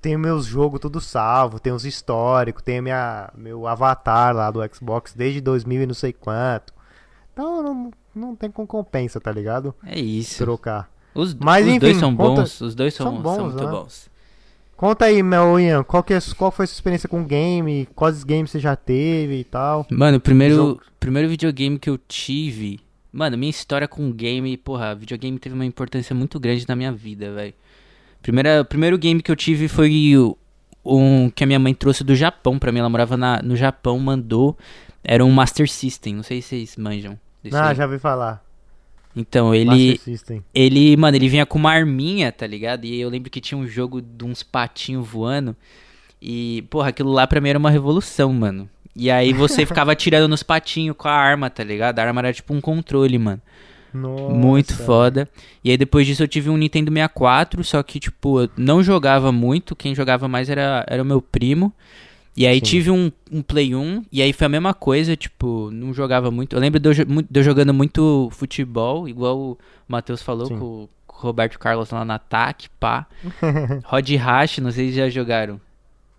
tenho meus jogos tudo salvo, tem os históricos, tenho minha, meu avatar lá do Xbox desde 2000 e não sei quanto. Então não, não tem com compensa, tá ligado? É isso. Trocar. Os, Mas, os enfim, dois são conta- bons. Os dois são, são são, bons, muito né? bons. Conta aí, meu Ian, qual, que é, qual foi a sua experiência com game? Quais games você já teve e tal? Mano, o primeiro, primeiro videogame que eu tive. Mano, minha história com game, porra, videogame teve uma importância muito grande na minha vida, velho. Primeira, o primeiro game que eu tive foi um que a minha mãe trouxe do Japão pra mim. Ela morava na, no Japão, mandou. Era um Master System, não sei se vocês manjam. Ah, aí. já ouvi falar. Então, ele. Ele, mano, ele vinha com uma arminha, tá ligado? E eu lembro que tinha um jogo de uns patinhos voando. E, porra, aquilo lá pra mim era uma revolução, mano. E aí você ficava atirando nos patinhos com a arma, tá ligado? A arma era tipo um controle, mano. Nossa. Muito foda. E aí depois disso eu tive um Nintendo 64, só que, tipo, eu não jogava muito. Quem jogava mais era, era o meu primo. E aí Sim. tive um, um Play 1, e aí foi a mesma coisa, tipo, não jogava muito. Eu lembro de eu, de eu jogando muito futebol, igual o Matheus falou Sim. com, o- com o Roberto Carlos lá no ataque, pá. Rod Rash, não sei se já jogaram.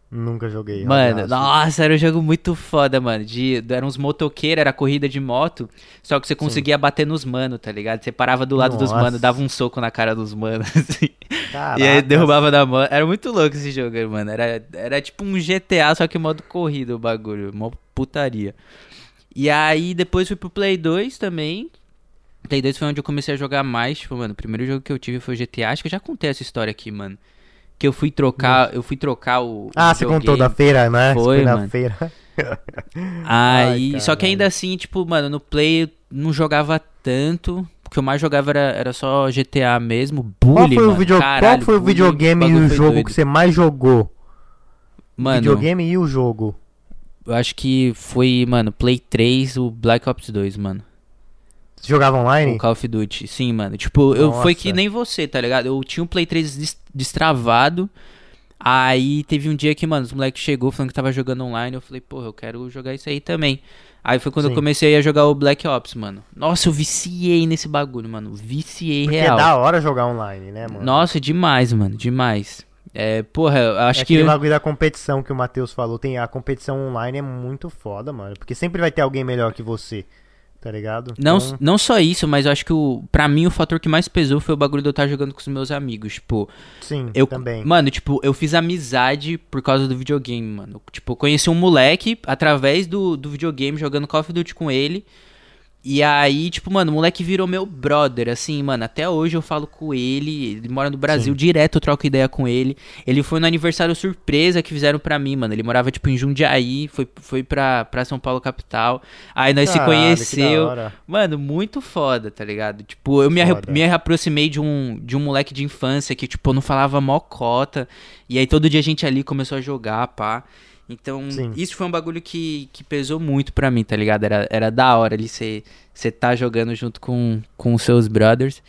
Nunca joguei. Mano, abraço. nossa, era um jogo muito foda, mano. De, eram uns motoqueiros, era corrida de moto, só que você conseguia bater nos manos, tá ligado? Você parava do lado dos Nossa. manos, dava um soco na cara dos manos, assim. Caraca. E aí derrubava da mão. Era muito louco esse jogo, mano. Era, era tipo um GTA, só que modo corrida o bagulho. Mó putaria. E aí depois fui pro Play 2 também. Play 2 foi onde eu comecei a jogar mais. Tipo, mano, o primeiro jogo que eu tive foi o GTA. Acho que eu já contei essa história aqui, mano. Que eu fui trocar, eu fui trocar o. Ah, o você contou da feira, né? Foi, na mano. feira. Aí, Ai, só que ainda assim, tipo, mano, no Play eu não jogava tanto, o que eu mais jogava era, era só GTA mesmo. Qual Bully, foi o, mano. video... Caralho, Qual foi o Bully, videogame e o foi jogo doido. que você mais jogou? Mano, Videogame e o jogo. eu acho que foi, mano, Play 3, o Black Ops 2, mano. Você jogava O online? Call of Duty. Sim, mano. Tipo, eu foi que Nossa. nem você, tá ligado? Eu tinha um Play 3 des- destravado. Aí teve um dia que, mano, os moleques chegou falando que tava jogando online. Eu falei, porra, eu quero jogar isso aí também. Aí foi quando eu Sim. comecei a jogar o Black Ops, mano. Nossa, eu viciei nesse bagulho, mano. Viciei Porque real. é da hora jogar online, né, mano? Nossa, demais, mano. Demais. É, porra, eu acho é que. aquele bagulho da competição que o Matheus falou. Tem, a competição online é muito foda, mano. Porque sempre vai ter alguém melhor que você. Tá ligado? Não, Então, não só isso, mas eu acho que o, pra mim o fator que mais pesou foi o bagulho de eu estar jogando com os meus amigos. Tipo, sim, Eu, também. Mano, tipo, eu fiz amizade por causa do videogame, mano. Tipo, eu conheci um moleque através do, do videogame, jogando Call of Duty com ele. E aí, tipo, mano, o moleque virou meu brother, assim, mano. Até hoje eu falo com ele. Ele mora no Brasil, Sim. direto eu troco ideia com ele. Ele foi no aniversário surpresa que fizeram pra mim, mano. Ele morava, tipo, em Jundiaí, foi, foi pra, pra São Paulo, capital. Aí nós se Caralho, que da conheceu. Mano, muito foda, tá ligado? Tipo, eu me, me aproximei de um, de um moleque de infância que, tipo, não falava mocota. E aí todo dia a gente ali começou a jogar, pá. Então, Sim. isso foi um bagulho que, que pesou muito pra mim, tá ligado? Era, era da hora ali você tá jogando junto com, com os seus brothers.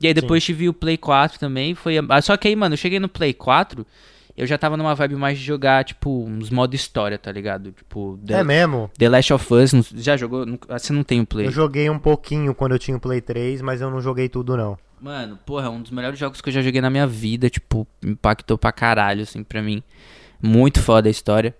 E aí depois tive o Play 4 também. Foi, só que aí, mano, eu cheguei no Play 4, eu já tava numa vibe mais de jogar, tipo, uns modo história, tá ligado? Tipo, The, É mesmo? The Last of Us. Já jogou? Ah, Você não tem o Play? Eu joguei um pouquinho quando eu tinha o Play 3, mas eu não joguei tudo, não. Mano, porra, é um dos melhores jogos que eu já joguei na minha vida, tipo, impactou pra caralho, assim, pra mim. Muito foda a história.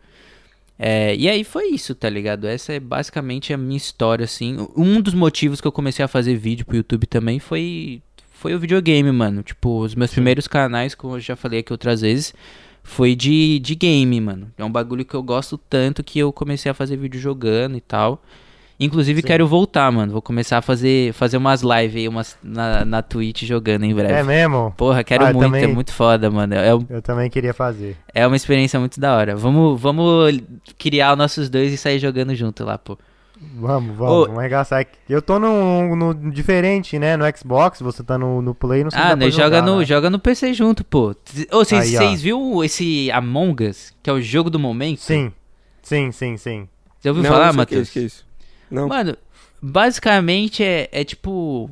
É, e aí foi isso, tá ligado? Essa é basicamente a minha história, assim. Um dos motivos que eu comecei a fazer vídeo pro YouTube também foi, foi o videogame, mano. Tipo, os meus primeiros canais, como eu já falei aqui outras vezes, foi de, de game, mano. É um bagulho que eu gosto tanto que eu comecei a fazer vídeo jogando e tal. Inclusive Sim. quero voltar, mano. Vou começar a fazer, fazer umas lives aí, umas na, na Twitch jogando em breve. É mesmo? Porra, quero Ah, muito, é também- muito foda, mano. É, Eu também queria fazer. é uma experiência muito da hora. Vamos, vamos criar os nossos dois e sair jogando junto lá, pô. Vamos, vamos, Ô. vamos arregaçar. Eu tô no, no diferente, né? No Xbox, você tá no, no Play, não sei se Ah, nós joga, jogar, no, né? joga no PC junto, pô. Ô, vocês viram esse Among Us, que é o jogo do momento? Sim, sim, sim, sim. Você ouviu não, falar, sei o que é Matheus? isso, que é isso. Não. Mano, basicamente é, é tipo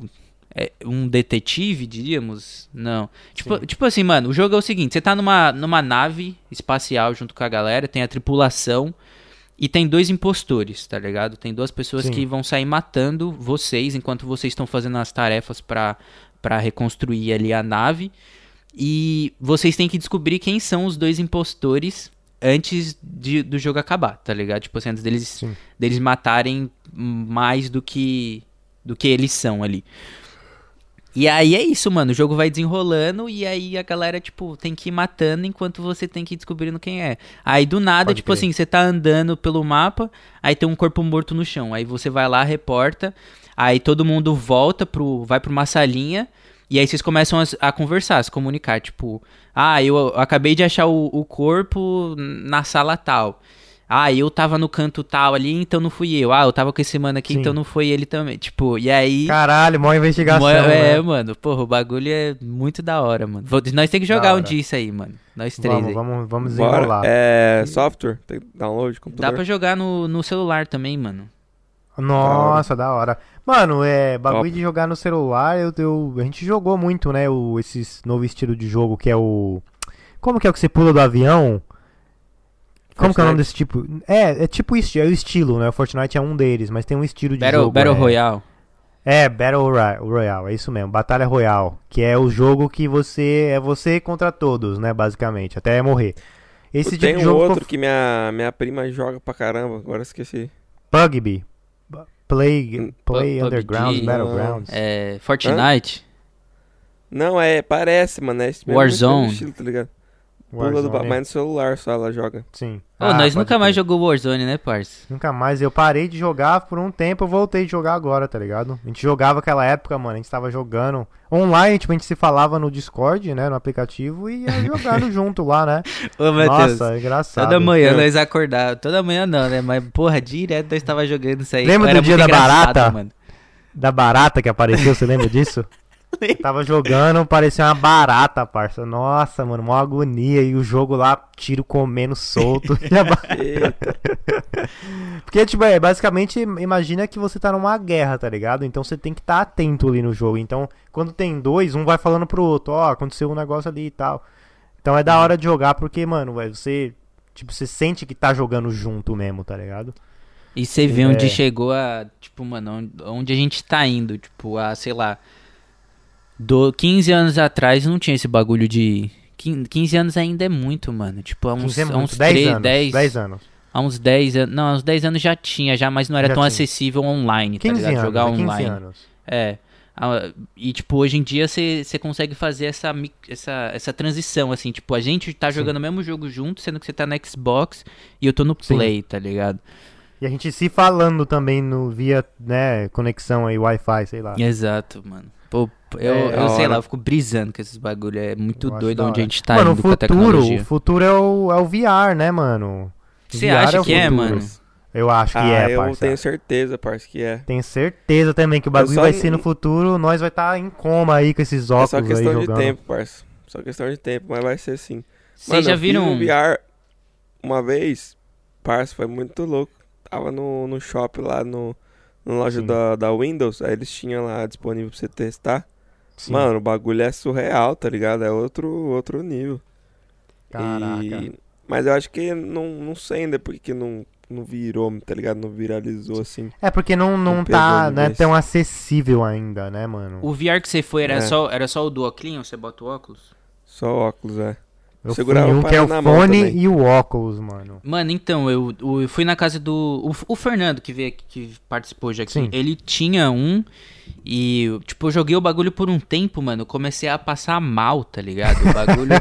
é um detetive, diríamos? Não. Tipo, Sim. tipo assim, mano, o jogo é o seguinte, você tá numa, numa nave espacial junto com a galera, tem a tripulação e tem dois impostores, tá ligado? Tem duas pessoas Sim. que vão sair matando vocês enquanto vocês estão fazendo as tarefas pra reconstruir ali a nave. E vocês têm que descobrir quem são os dois impostores antes de- do jogo acabar, tá ligado? Tipo assim, antes deles Sim. deles matarem mais do que do que eles são ali. E aí é isso, mano. O jogo vai desenrolando e aí a galera, tipo, tem que ir matando enquanto você tem que ir descobrindo quem é. Aí do nada, Pode tipo assim, você tá andando pelo mapa, aí tem um corpo morto no chão. Aí você vai lá, reporta, aí todo mundo volta pro. vai pra uma salinha. E aí vocês começam a, a conversar, a se comunicar, tipo, ah, eu acabei de achar o, o corpo na sala tal. Ah, eu tava no canto tal ali, então não fui eu. Ah, eu tava com esse mano aqui, Sim. então não foi ele também. Tipo, e aí. Caralho, mó investigação. Mo- é, né? mano, porra, o bagulho é muito da hora, mano. Vou- nós tem que jogar um hora. dia isso aí, mano. Nós três Vamos, aí. vamos, vamos Bora. desenrolar. É software? Tem download, computador? Dá pra jogar no, no celular também, mano. Nossa, da hora. Mano, é, bagulho Top. de jogar no celular, eu, eu- a gente jogou muito, né, o, esse novo estilo de jogo que é o... Como que é o que você pula do avião? Como que é o nome Fortnite. desse tipo? É, é tipo isso, é o estilo, né, o Fortnite é um deles, mas tem um estilo de Battle, jogo. Battle é, Royale. É, Battle Royale, é isso mesmo, Batalha Royale, que é o jogo que você, é você contra todos, né, basicamente, até morrer. Esse Tem tipo de um jogo outro ficou que minha, minha prima joga pra caramba, agora eu esqueci. Pugby, Play, Play Underground, PUBG, Battlegrounds. É, Fortnite. Não, é, parece, mano. É Warzone. estilo, tá ligado? Pula do, mas no celular só ela joga. Sim. Ô, Ah, nós nunca mais crer. jogou Warzone, né, parça? Nunca mais. Eu parei de jogar por um tempo, eu voltei de jogar agora, tá ligado? A gente jogava aquela época, mano, a gente tava jogando online, tipo, a gente se falava no Discord, né, no aplicativo, e ia jogando junto lá, né? Ô, Matheus. Nossa, é engraçado. Toda manhã É. nós acordávamos. Toda manhã não, né? Mas, porra, direto nós tava jogando isso aí. Lembra do dia da barata? Mano. da barata que apareceu, você lembra disso? Tava jogando, parecia uma barata, parça. Nossa, mano, uma agonia. E o jogo lá, tiro comendo solto. E. Porque, tipo, é, basicamente, imagina que você tá numa guerra, tá ligado? Então você tem que estar atento ali no jogo. Então, quando tem dois, um vai falando pro outro, ó, aconteceu um negócio ali e tal. Então é da hora de jogar porque, mano, você. Tipo, você sente que tá jogando junto mesmo, tá ligado? E você vê onde É. chegou a. Tipo, mano, onde- onde a gente tá indo. Tipo, a, sei lá. Do 15 anos atrás não tinha esse bagulho de. 15 15 anos ainda é muito, mano. Tipo, há uns, 15 é há uns 10 3, anos. 10, 10 anos. Há uns 10 anos. Não, há uns 10 anos já tinha, já, mas não era Já tão tinha. acessível online, tá 15 ligado? anos. Jogar é 15 online. anos. É. E, tipo, hoje em dia você consegue fazer essa, essa, essa transição, assim. Tipo, a gente tá jogando o mesmo jogo junto, sendo que você tá no Xbox e eu tô no Sim. Play, tá ligado? E a gente se falando também no, via, né, conexão aí, Wi-Fi, sei lá. Exato, mano. Pô, eu, É, eu sei hora. lá, eu fico brisando com esses bagulho. É muito Eu doido onde a gente tá mano, indo o com a futuro, tecnologia. o futuro é o, é o VR, né, mano? Você VR acha o que é, futuro. mano? Eu acho que ah, é, eu parça. tenho certeza, parça, que é. Tenho certeza também que o bagulho só vai não- ser no futuro, nós vai estar em coma aí com esses É óculos só aí questão de jogando. tempo, parça. Só questão de tempo, mas vai ser sim. Vocês já viram. um VR uma vez, parça, foi muito louco. Tava no, no shopping lá no, na loja Sim. da, da Windows, aí eles tinham lá disponível pra você testar. Sim. Mano, o bagulho é surreal, tá ligado? É outro, outro nível. Caraca. E- Mas eu acho que não, não sei ainda porque que não, não virou, tá ligado? Não viralizou assim. É porque não, não Não tá né, tão acessível ainda, né, mano? O VR que você foi era, É. só, era só o do óculos? Você bota o óculos? Só óculos, é. Eu segurava fui um que é o fone também. e o óculos, mano. Mano, então, eu, eu fui na casa do. O, o Fernando, que veio aqui, que participou já aqui, Sim. ele tinha um. E, tipo, eu joguei o bagulho por um tempo, mano. Comecei a passar mal, tá ligado? O bagulho.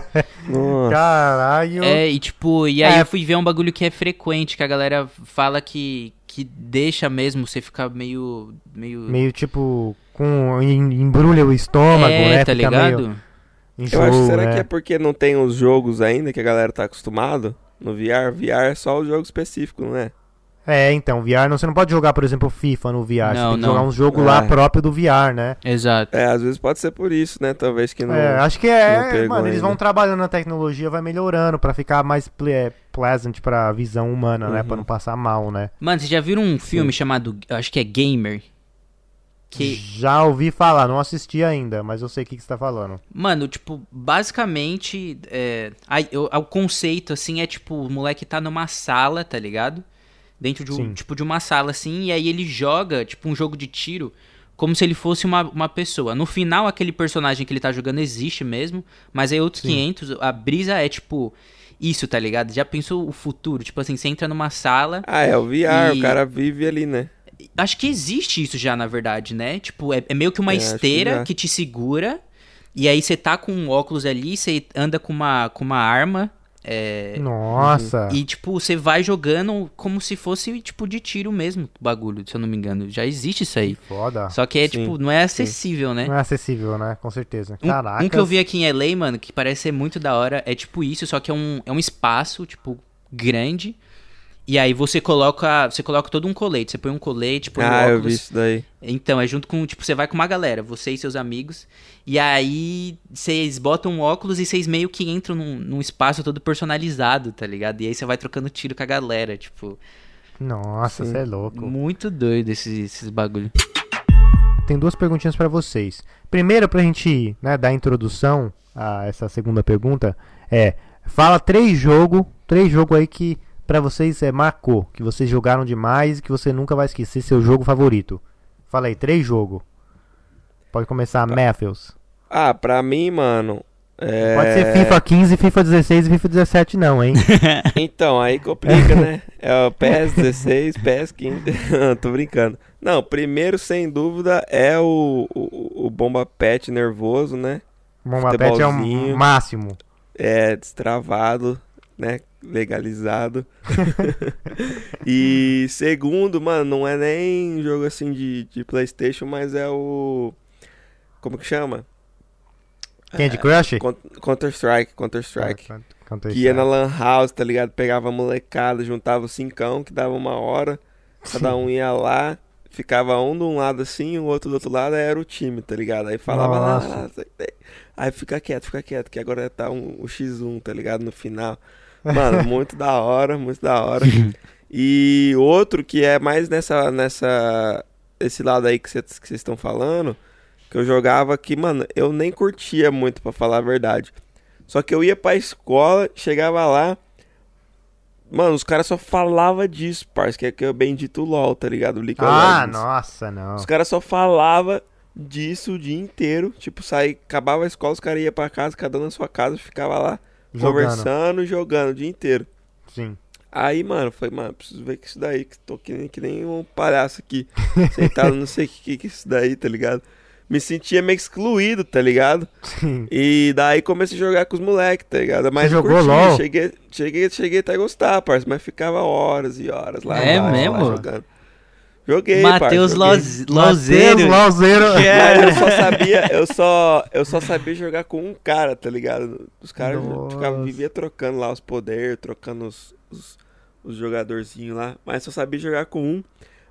Caralho. é, e tipo, e aí É. eu fui ver um bagulho que é frequente, que a galera fala que, que deixa mesmo você ficar meio. meio. Meio tipo, com em- embrulha o estômago, é, né? tá Fica ligado? meio Eu acho, enjoo, será né? que é porque não tem os jogos ainda que a galera tá acostumado? No VR, VR é só o jogo específico, não é? É, então, VR, não, você não pode jogar, por exemplo, FIFA no VR. você Não, tem que não. jogar um jogo É. lá próprio do VR, né? Exato. É, às vezes pode ser por isso, né? Talvez que não. É, acho que é, mano, eles ainda. vão trabalhando na tecnologia, vai melhorando pra ficar mais ple é, pleasant pra visão humana, né? Uhum. Pra não passar mal, né? Mano, vocês já viram um filme chamado. Acho que é Gamer? Que. Já ouvi falar, não assisti ainda, mas eu sei o que, que você tá falando. Mano, tipo, basicamente, é, a- o, o conceito, assim, é tipo, o moleque tá numa sala, tá ligado? Dentro de, um, Sim. tipo, de uma sala, assim, e aí ele joga, tipo, um jogo de tiro, como se ele fosse uma, uma pessoa. No final, aquele personagem que ele tá jogando existe mesmo, mas aí outros Sim. 500, a brisa é, tipo, isso, tá ligado? Já pensou o futuro? Tipo assim, você entra numa sala, Ah, é o VR, E- o cara vive ali, né? Acho que existe isso já, na verdade, né? Tipo, é, é meio que uma É, que esteira já. que, te segura. E aí você tá com um óculos ali, você anda com uma, com uma arma. é, Nossa. e, tipo, você vai jogando como se fosse, tipo, de tiro mesmo, o bagulho, se eu não me engano. Já existe isso aí. Foda. Só que é, Sim, tipo, não é acessível, né? Não é acessível, né? Com certeza. Um, Caraca. um que eu vi aqui em LA, mano, que parece ser muito da hora, é tipo isso, só que é um, é um espaço, tipo, grande. E aí você coloca. Você coloca todo um colete. Você põe um colete, põe um ah, eu óculos. vi isso daí. Então, é junto com, tipo, você vai com uma galera, você e seus amigos, e aí vocês botam um óculos e vocês meio que entram num, num espaço todo personalizado, tá ligado? E aí você vai trocando tiro com a galera, tipo, Nossa, você é louco. muito doido esses, esses bagulho. Tem duas perguntinhas pra vocês. Primeiro, pra gente né, dar introdução a essa segunda pergunta, é fala três jogos, três jogos aí que pra vocês é marcou, que vocês jogaram demais e que você nunca vai esquecer seu jogo favorito. Fala aí, três jogos. Pode começar, Matthews. Ah, pra mim, mano. É... Pode ser FIFA 15, FIFA 16 e FIFA 17 não, hein? Então, aí complica, né? É o PES 16, PES 15. Tô brincando. Não, primeiro, sem dúvida, é o, o, o Bomba Pet nervoso, né? Bomba Pet é o máximo. É destravado, né? Legalizado. e segundo, mano, não é nem jogo assim de, de PlayStation, mas é o. Como que chama? Candy Crush? Counter-Strike, Counter-Strike. Ah, Counter Que ia na Lan House, tá ligado? Pegava a molecada, juntava o cincão, que dava uma hora. Cada um ia lá, ficava um de um lado assim, o outro do outro lado era o time, tá ligado? Aí falava lá, Nossa. lá, lá, aí fica quieto, fica quieto, que agora tá um, o X1, tá ligado? No final. Mano, muito da hora, muito da hora. E outro que é mais nessa, nessa, esse lado aí que vocês que vocês estão falando, que eu jogava que, mano, eu nem curtia muito, pra falar a verdade. Só que eu ia pra escola, chegava lá, mano, os caras só falavam disso, parça, que é, que é o bendito LOL, tá ligado? League Ah, nossa, não. Os caras só falavam disso o dia inteiro. Tipo, sair, acabava a escola, os caras iam pra casa, cada um na sua casa, ficava lá Jogando. conversando e jogando o dia inteiro. Sim. Aí, mano, foi, mano, preciso ver que isso daí, que tô que nem, que nem um palhaço aqui, sentado, não sei o que, que é isso daí, tá ligado? Me sentia meio excluído, tá ligado? Sim. E daí comecei a jogar com os moleques, tá ligado? Mas jogou curti? Cheguei, cheguei, cheguei até a gostar, parça, mas ficava horas e horas lá. É lá, lá, mesmo? jogando. Joguei, Matheus parça, joguei. Loz- Lauzeiro. Matheus Lauzeiro. É. Eu só sabia, eu só, eu só sabia jogar com um cara, tá ligado? Os caras ficavam vivia trocando lá os poderes, trocando os, os, os jogadorzinhos lá. Mas só sabia jogar com um.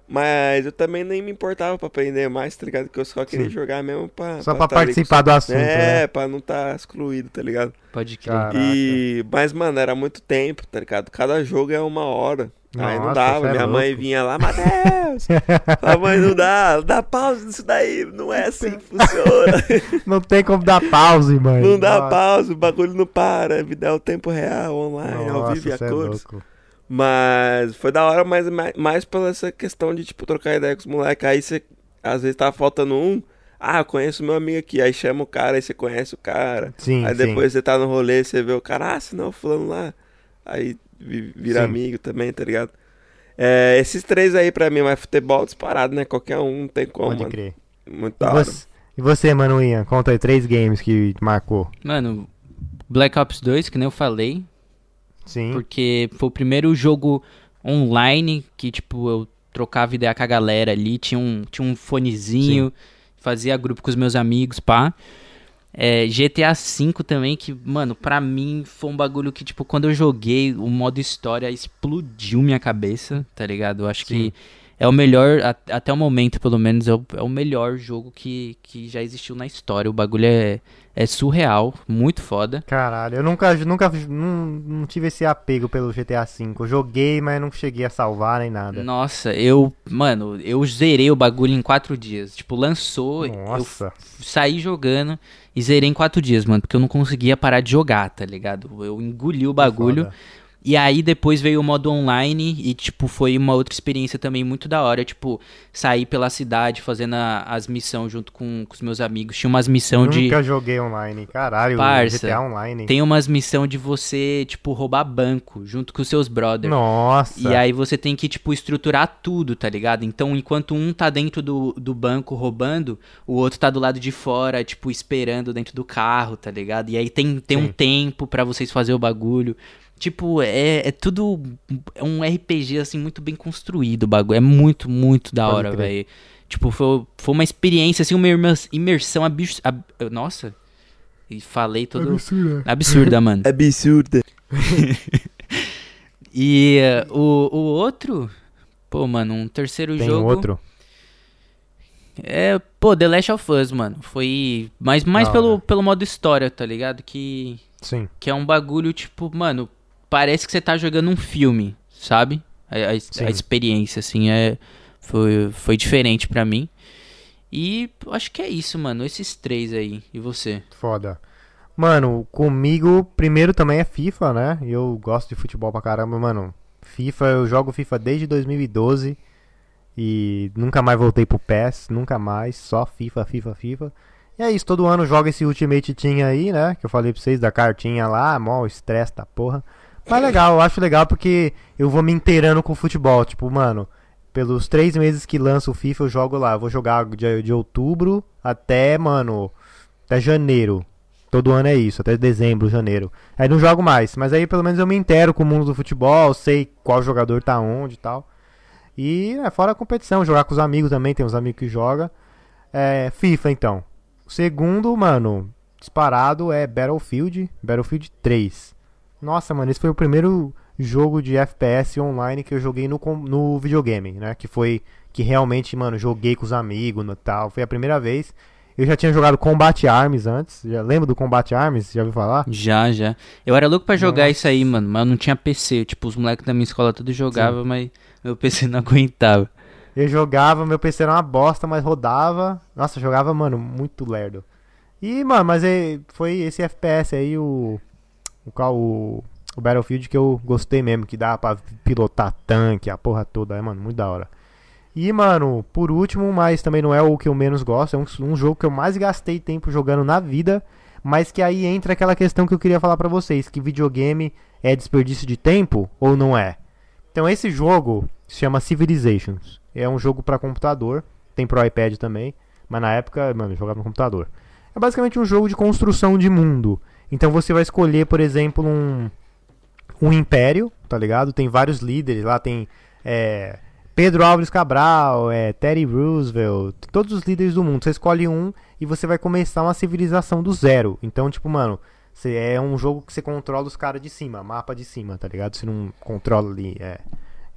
Mas eu também nem me importava pra aprender mais, tá ligado? Que eu só queria Sim. jogar mesmo pra. Só pra ali com participar do assunto, É, né? pra não tá excluído, tá ligado? Pode crer. E, mas, mano, era muito tempo, tá ligado? Cada jogo é uma hora. Aí não Nossa, dava. é Minha mãe vinha lá, Matheus! Falava, mãe, não dá, dá pausa nisso daí, não é assim que funciona. Não tem como dar pause, mãe. não dá Nossa. pausa, o bagulho não para, a vida é o tempo real, online, ao vivo e a é cores. louco. Mas foi da hora, mas mais, mais pela essa questão de, tipo, trocar ideia com os moleques. Aí você, às vezes, tava faltando um. Ah, eu conheço meu amigo aqui. Aí chama o cara, aí você conhece o cara. Sim, Aí sim. depois você tá no rolê, você vê o cara, ah, se não, fulano lá. Aí vi- vira Sim. amigo também, tá ligado? É, esses três aí pra mim, mas futebol disparado, né? Qualquer um, não tem como, Pode mano. crer. Muito E da hora. você, e você, mano, Ian? Conta aí três games que te marcou. Mano, Black Ops 2, que nem eu falei, Sim. porque foi o primeiro jogo online que, tipo, eu trocava ideia com a galera ali, tinha um, tinha um fonezinho, fazia grupo com os meus amigos, pá. É, GTA V também, que, mano, pra mim foi um bagulho que, tipo, quando eu joguei, o modo história explodiu minha cabeça, tá ligado? Eu acho Sim. que é o melhor, até o momento, pelo menos, é o, é o melhor jogo que, que já existiu na história. O bagulho é, é surreal, muito foda. Caralho, eu nunca, nunca não, não tive esse apego pelo GTA V. Eu joguei, mas não cheguei a salvar nem nada. Nossa, eu, mano, eu zerei o bagulho em quatro dias. Tipo, lançou, eu Nossa. saí jogando e zerei em quatro dias, mano, porque eu não conseguia parar de jogar, tá ligado? Eu engoli o bagulho. Foda. E aí depois veio o modo online e, tipo, foi uma outra experiência também muito da hora. Tipo, sair pela cidade fazendo a- as missões junto com, com os meus amigos. Tinha umas missões de. Nunca joguei online. Caralho, Parça, GTA Online. Tem umas missões de você, tipo, roubar banco junto com os seus brothers. Nossa. E aí você tem que, tipo, estruturar tudo, tá ligado? Então, enquanto um tá dentro do, do banco roubando, o outro tá do lado de fora, tipo, esperando dentro do carro, tá ligado? E aí tem, tem um tempo pra vocês fazer o bagulho. Tipo, é, é tudo. É um RPG, assim, muito bem construído o bagulho. É muito, muito da Pode hora, velho. Tipo, foi, foi uma experiência, assim, uma imer- imersão abs... ab- Nossa. E falei todo. Absurdo. Absurda, mano. Absurdo. E eh, o, o outro. Pô, mano, um terceiro Tem jogo. outro? É, pô, The Last of Us, mano. Foi mais, mais pelo, pelo modo história, tá ligado? Que, Sim. que é um bagulho, tipo, mano, parece que você tá jogando um filme, sabe? A, a- a experiência, assim, é, foi, foi diferente pra mim. E acho que é isso, mano. Esses três aí. E você? Foda. Mano, comigo, primeiro também é FIFA, né? E Eu gosto de futebol pra caramba, mano. FIFA, eu jogo FIFA desde 2012 e nunca mais voltei pro PES, nunca mais, só FIFA, FIFA, FIFA. E é isso, todo ano joga esse Ultimate Team aí, né? Que eu falei pra vocês da cartinha lá, mó estresse da porra. Mas legal, eu acho legal porque eu vou me inteirando com o futebol. Tipo, mano, pelos três meses que lança o FIFA eu jogo lá. Eu vou jogar de, de outubro até, mano, até janeiro. Todo ano é isso, até dezembro, janeiro. Aí não jogo mais, mas aí pelo menos eu me inteiro com o mundo do futebol, sei qual jogador tá onde e tal. E é fora a competição, jogar com os amigos também, tem uns amigos que jogam. É, FIFA então. O segundo, mano, disparado é Battlefield, Battlefield 3. Nossa, mano, esse foi o primeiro jogo de FPS online que eu joguei no, no videogame, né? Que foi que realmente, mano, joguei com os amigos e tal. Foi a primeira vez. Eu já tinha jogado Combat Arms antes. Já lembra do Combat Arms? Já ouviu falar? Já, já. Eu era louco pra jogar Nossa. isso aí, mano, mas eu não tinha PC. Tipo, os moleques da minha escola tudo jogavam, mas meu PC não aguentava. Eu jogava, meu PC era uma bosta, mas rodava. Nossa, jogava, mano, muito lerdo. E, mano, mas é- foi esse FPS aí, o. O, o, Battlefield que eu gostei mesmo, que dá pra pilotar tanque, a porra toda, é, mano, muito da hora. E, mano, por último, mas também não é o que eu menos gosto, é um, um jogo que eu mais gastei tempo jogando na vida, mas que aí entra aquela questão que eu queria falar pra vocês, que videogame é desperdício de tempo ou não é? Então esse jogo se chama Civilizations. É um jogo pra computador, tem pro iPad também, mas na época, mano, jogava no computador. É basicamente um jogo de construção de mundo. Então você vai escolher, por exemplo, um um império, tá ligado? Tem vários líderes lá, tem é, Pedro Álvares Cabral, é, Teddy Roosevelt, todos os líderes do mundo. Você escolhe um e você vai começar uma civilização do zero. Então, tipo, mano, você, é um jogo que você controla os caras de cima, mapa de cima, tá ligado? Você não controla ali, é,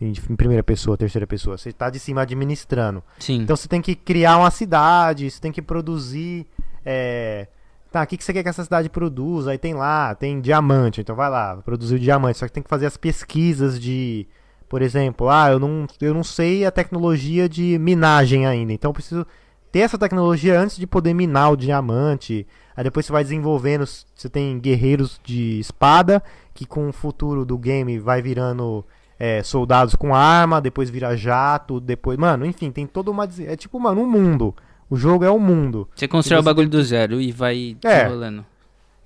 em, primeira pessoa, terceira pessoa. Você tá de cima administrando. Sim. Então você tem que criar uma cidade, você tem que produzir. É... Tá, o que, que você quer que essa cidade produza? Aí tem lá, tem diamante, então vai lá, produzir o diamante. Só que tem que fazer as pesquisas de. Por exemplo, ah, eu não, eu não sei a tecnologia de minagem ainda, então eu preciso ter essa tecnologia antes de poder minar o diamante. Aí depois você vai desenvolvendo, você tem guerreiros de espada, que com o futuro do game vai virando é, soldados com arma, depois vira jato, depois. Mano, enfim, tem toda uma. É tipo, mano, um mundo. O jogo é um mundo. Você constrói E o você bagulho do zero e vai É. desenrolando.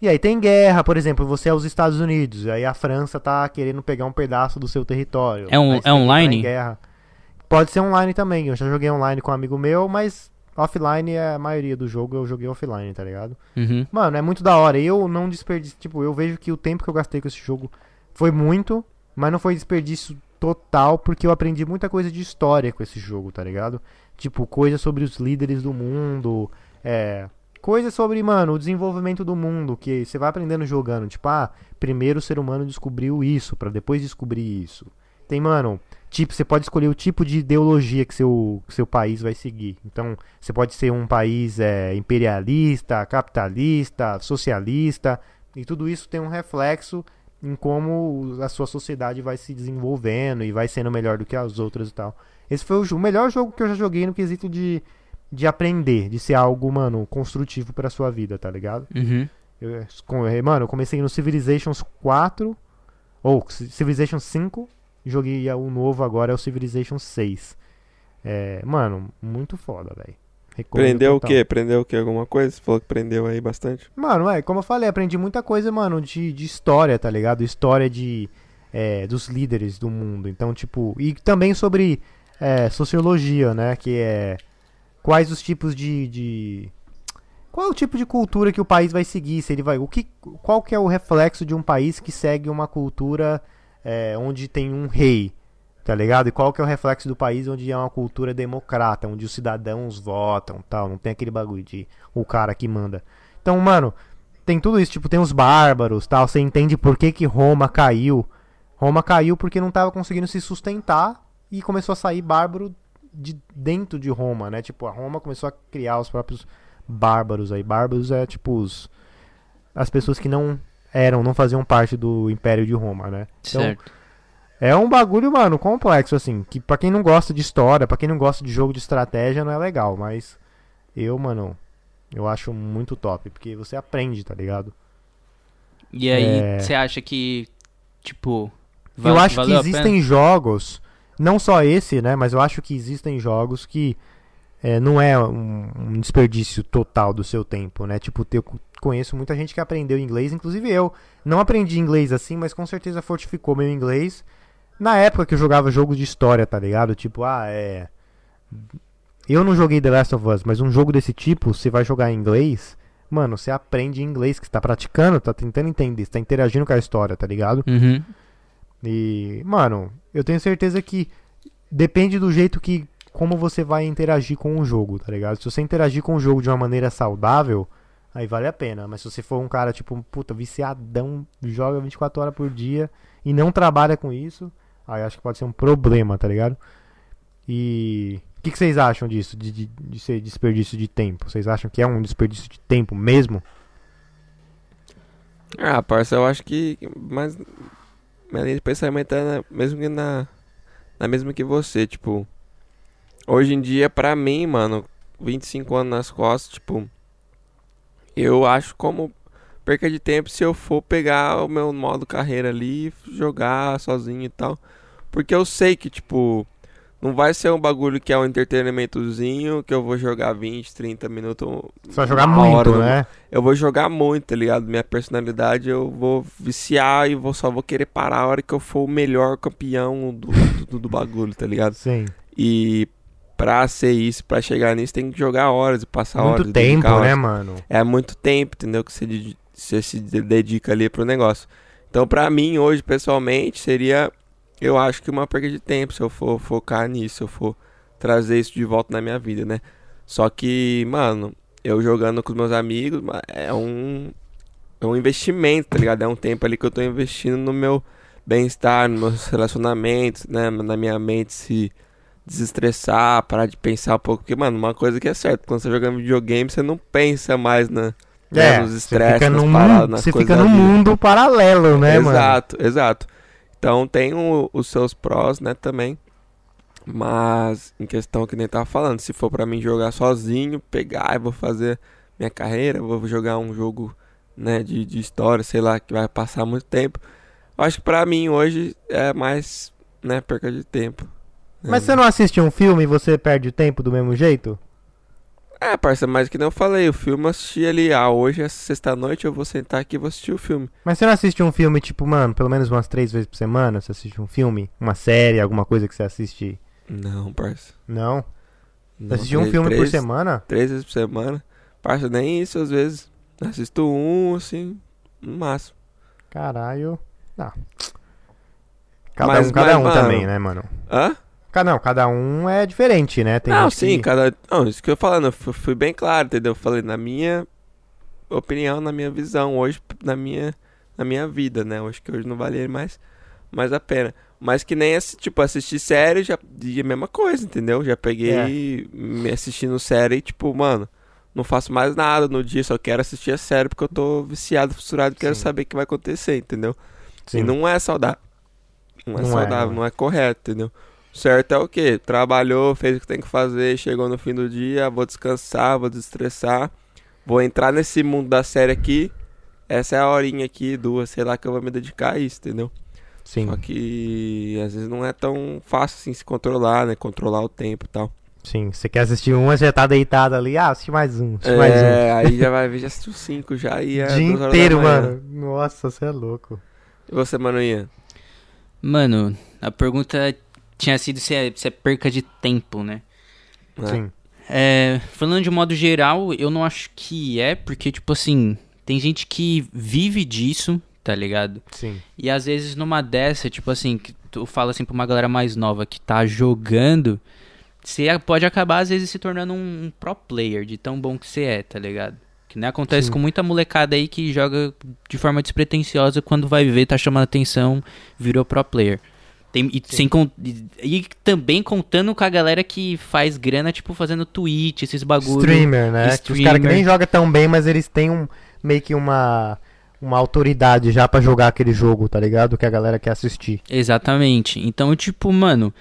E aí tem guerra, por exemplo, você é os Estados Unidos, aí a França tá querendo pegar um pedaço do seu território. É um- você é online? guerra. Pode ser online também, eu já joguei online com um amigo meu, mas offline é a maioria do jogo, eu joguei offline, tá ligado? Uhum. Mano, é muito da hora. Eu não desperdício, tipo, eu vejo que o tempo que eu gastei com esse jogo foi muito, mas não foi desperdício total, porque eu aprendi muita coisa de história com esse jogo, tá ligado? Tipo, coisas sobre os líderes do mundo, é, coisas sobre, mano, o desenvolvimento do mundo, que você vai aprendendo jogando, tipo, ah, primeiro o ser humano descobriu isso, pra depois descobrir isso. Tem, mano, tipo, você pode escolher o tipo de ideologia que seu, que seu país vai seguir. Então, você pode ser um país é, imperialista, capitalista, socialista, e tudo isso tem um reflexo em como a sua sociedade vai se desenvolvendo e vai sendo melhor do que as outras e tal. Esse foi o, o melhor jogo que eu já joguei no quesito de, de aprender, de ser algo, mano, construtivo pra sua vida, tá ligado? Uhum. Eu, com- eh, mano, eu comecei no Civilizations 4, ou Ci- Civilization 5, joguei o novo agora, é o Civilization 6. É, mano, muito foda, velho. Recomendo Prendeu o total. quê? Prendeu o quê? Alguma coisa? Você falou que prendeu aí bastante. Mano, é, como eu falei, aprendi muita coisa, mano, de, de história, tá ligado? História de é, dos líderes do mundo. Então, tipo, e também sobre é, sociologia, né? Que é quais os tipos de, de qual é o tipo de cultura que o país vai seguir? Se ele vai, o que, qual que é o reflexo de um país que segue uma cultura é, onde tem um rei, tá ligado? E qual que é o reflexo do país onde é uma cultura democrata, onde os cidadãos votam, tal, não tem aquele bagulho de o cara que manda. Então, mano, tem tudo isso, tipo, tem os bárbaros, tal, você entende por que que Roma caiu. Roma caiu porque não tava conseguindo se sustentar e começou a sair bárbaro de dentro de Roma, né? Tipo, a Roma começou a criar os próprios bárbaros aí. Bárbaros é tipo os as pessoas que não eram, não faziam parte do Império de Roma, né? Então, Certo. É um bagulho, mano, complexo, assim. Que pra quem não gosta de história, pra quem não gosta de jogo de estratégia, não é legal. Mas eu, mano, eu acho muito top. Porque você aprende, tá ligado? E aí, É. você acha que, tipo. eu acho que existem jogos, não só esse, né? Mas eu acho que existem jogos que é, não é um, um desperdício total do seu tempo, né? Tipo, eu conheço muita gente que aprendeu inglês, inclusive eu. Não aprendi inglês assim, mas com certeza fortificou meu inglês. Na época que eu jogava jogos de história, tá ligado? Tipo, ah, é. Eu não joguei The Last of Us, mas um jogo desse tipo, você vai jogar em inglês, mano, você aprende inglês, que você tá praticando, tá tentando entender, você tá interagindo com a história, tá ligado? Uhum. E, mano, eu tenho certeza que depende do jeito que como você vai interagir com o jogo, tá ligado? Se você interagir com o jogo de uma maneira saudável, aí vale a pena. Mas se você for um cara, tipo, puta, viciadão, joga 24 horas por dia e não trabalha com isso, aí acho que pode ser um problema, tá ligado? E o que, que vocês acham disso, de, de, de ser desperdício de tempo? Vocês acham que é um desperdício de tempo mesmo? Ah, parça, eu acho que. Mas. Minha linha de pensamento é na, mesmo que na. Na mesma que você, tipo. Hoje em dia, pra mim, mano, 25 anos nas costas, tipo. Eu acho como perca de tempo se eu for pegar o meu modo carreira ali, jogar sozinho e tal. Porque eu sei que, tipo, não vai ser um bagulho que é um entretenimentozinho que eu vou jogar 20, 30 minutos. Você vai jogar muito, hora, né? Eu vou jogar muito, tá ligado? Minha personalidade eu vou viciar e vou, só vou querer parar a hora que eu for o melhor campeão do, do, do bagulho, tá ligado? Sim. E pra ser isso, pra chegar nisso, tem que jogar horas e passar horas. Muito tempo, né, mano? É muito tempo, entendeu? Que você, você se de- dedica ali pro negócio. Então, pra mim, hoje, pessoalmente, seria, eu acho que uma perda de tempo se eu for focar nisso, se eu for trazer isso de volta na minha vida, né? Só que, mano, eu jogando com os meus amigos, é um, é um investimento, tá ligado? É um tempo ali que eu tô investindo no meu bem-estar, nos meus relacionamentos, né? Na minha mente se desestressar, parar de pensar um pouco. Porque, mano, uma coisa que é certa, quando você jogando videogame, você não pensa mais na, né, É, nos você estresses, fica, num, paradas, mundo, nas você fica num mundo paralelo, né, mano? exato, exato. Então tem o- os seus prós, né, também. Mas em questão que nem tava falando, se for pra mim jogar sozinho, pegar e vou fazer minha carreira, vou jogar um jogo, né, de, de história, sei lá, que vai passar muito tempo. Eu acho que pra mim hoje é mais, né, perca de tempo. Mas É. você não assiste um filme e você perde o tempo do mesmo jeito? É, parça, mas que nem eu falei, o filme eu assisti ali, ah, hoje é sexta-noite, eu vou sentar aqui e vou assistir o filme. Mas você não assiste um filme, tipo, mano, pelo menos umas três vezes por semana? Você assiste um filme? Uma série, alguma coisa que você assiste? Não, parça. Não? Você Não, assiste um três- filme por três- semana? Três vezes por semana. Parça, nem isso às vezes. Assisto um, assim, no máximo. Caralho. Não. Cada Mas- um, cada mas, um mano, também, né, mano? Hã? Não, cada um é diferente, né? Tem não, sim, que... cada. Não, isso que eu falando, eu fu- fui bem claro, entendeu? Eu falei na minha opinião, na minha visão, hoje, na minha, na minha vida, né? Eu acho que hoje não valia mais, mais a pena. Mas que nem, tipo, assistir série já e a mesma coisa, entendeu? Já peguei me assistindo série e, tipo, mano, não faço mais nada no dia, só quero assistir a série porque eu tô viciado, fissurado, quero Sim. saber o que vai acontecer, entendeu? Sim. E não é saudável. Não é Não é, saudável, é. não é correto, entendeu? Certo é o quê? Trabalhou, fez o que tem que fazer, chegou no fim do dia, vou descansar, vou desestressar, vou entrar nesse mundo da série aqui. Essa é a horinha aqui, duas, sei lá, que eu vou me dedicar a isso, entendeu? Sim, Só que às vezes não é tão fácil assim se controlar, né? Controlar o tempo e tal. sim. Você quer assistir um, você já tá deitado ali. Ah, assisti mais um, assisti mais um. É, aí já vai ver, já assistiu cinco já e é Dia inteiro, mano. Nossa, você é louco. E você, mano, Ian? Mano, a pergunta tinha sido se é, se é perca de tempo, né? É. Sim. É, falando de modo geral, eu não acho que é, porque, tipo assim, tem gente que vive disso, tá ligado? Sim. E às vezes numa dessa, tipo assim, que tu fala assim pra uma galera mais nova que tá jogando, você pode acabar às vezes se tornando um, um pro player de tão bom que você é, tá ligado? Que nem acontece Sim. com muita molecada aí que joga de forma despretensiosa quando vai ver, tá chamando atenção, virou pro player. Tem, e, sem e, também contando com a galera que faz grana, tipo, fazendo Twitch, esses bagulho. Streamer, né? Os caras que Streamer. nem jogam tão bem, mas eles têm um meio que uma uma autoridade já pra jogar aquele jogo, tá ligado? Que a galera quer assistir. Exatamente. Então, tipo, mano,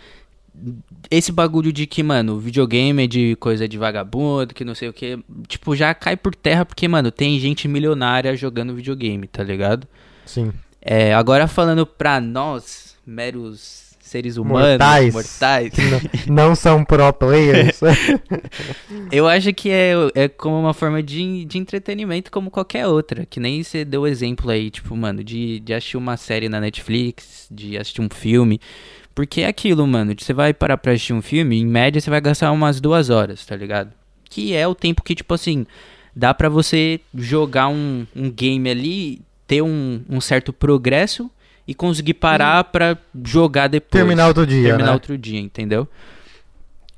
esse bagulho de que, mano, videogame é de coisa de vagabundo, que não sei o que, tipo, já cai por terra porque, mano, tem gente milionária jogando videogame, tá ligado? Sim. É, agora falando pra nós, meros seres humanos, Mortais. mortais, Não, não são pro players. eu acho que é, é como uma forma de, de entretenimento como qualquer outra, que nem você deu exemplo aí, tipo, mano, de, de assistir uma série na Netflix, de assistir um filme, porque é aquilo, mano, você vai parar pra assistir um filme, em média você vai gastar umas duas horas, tá ligado? Que é o tempo que, tipo assim, dá pra você jogar um, um game ali, ter um, um certo progresso e conseguir parar pra jogar depois. Terminar outro dia, Terminar né? outro dia, entendeu?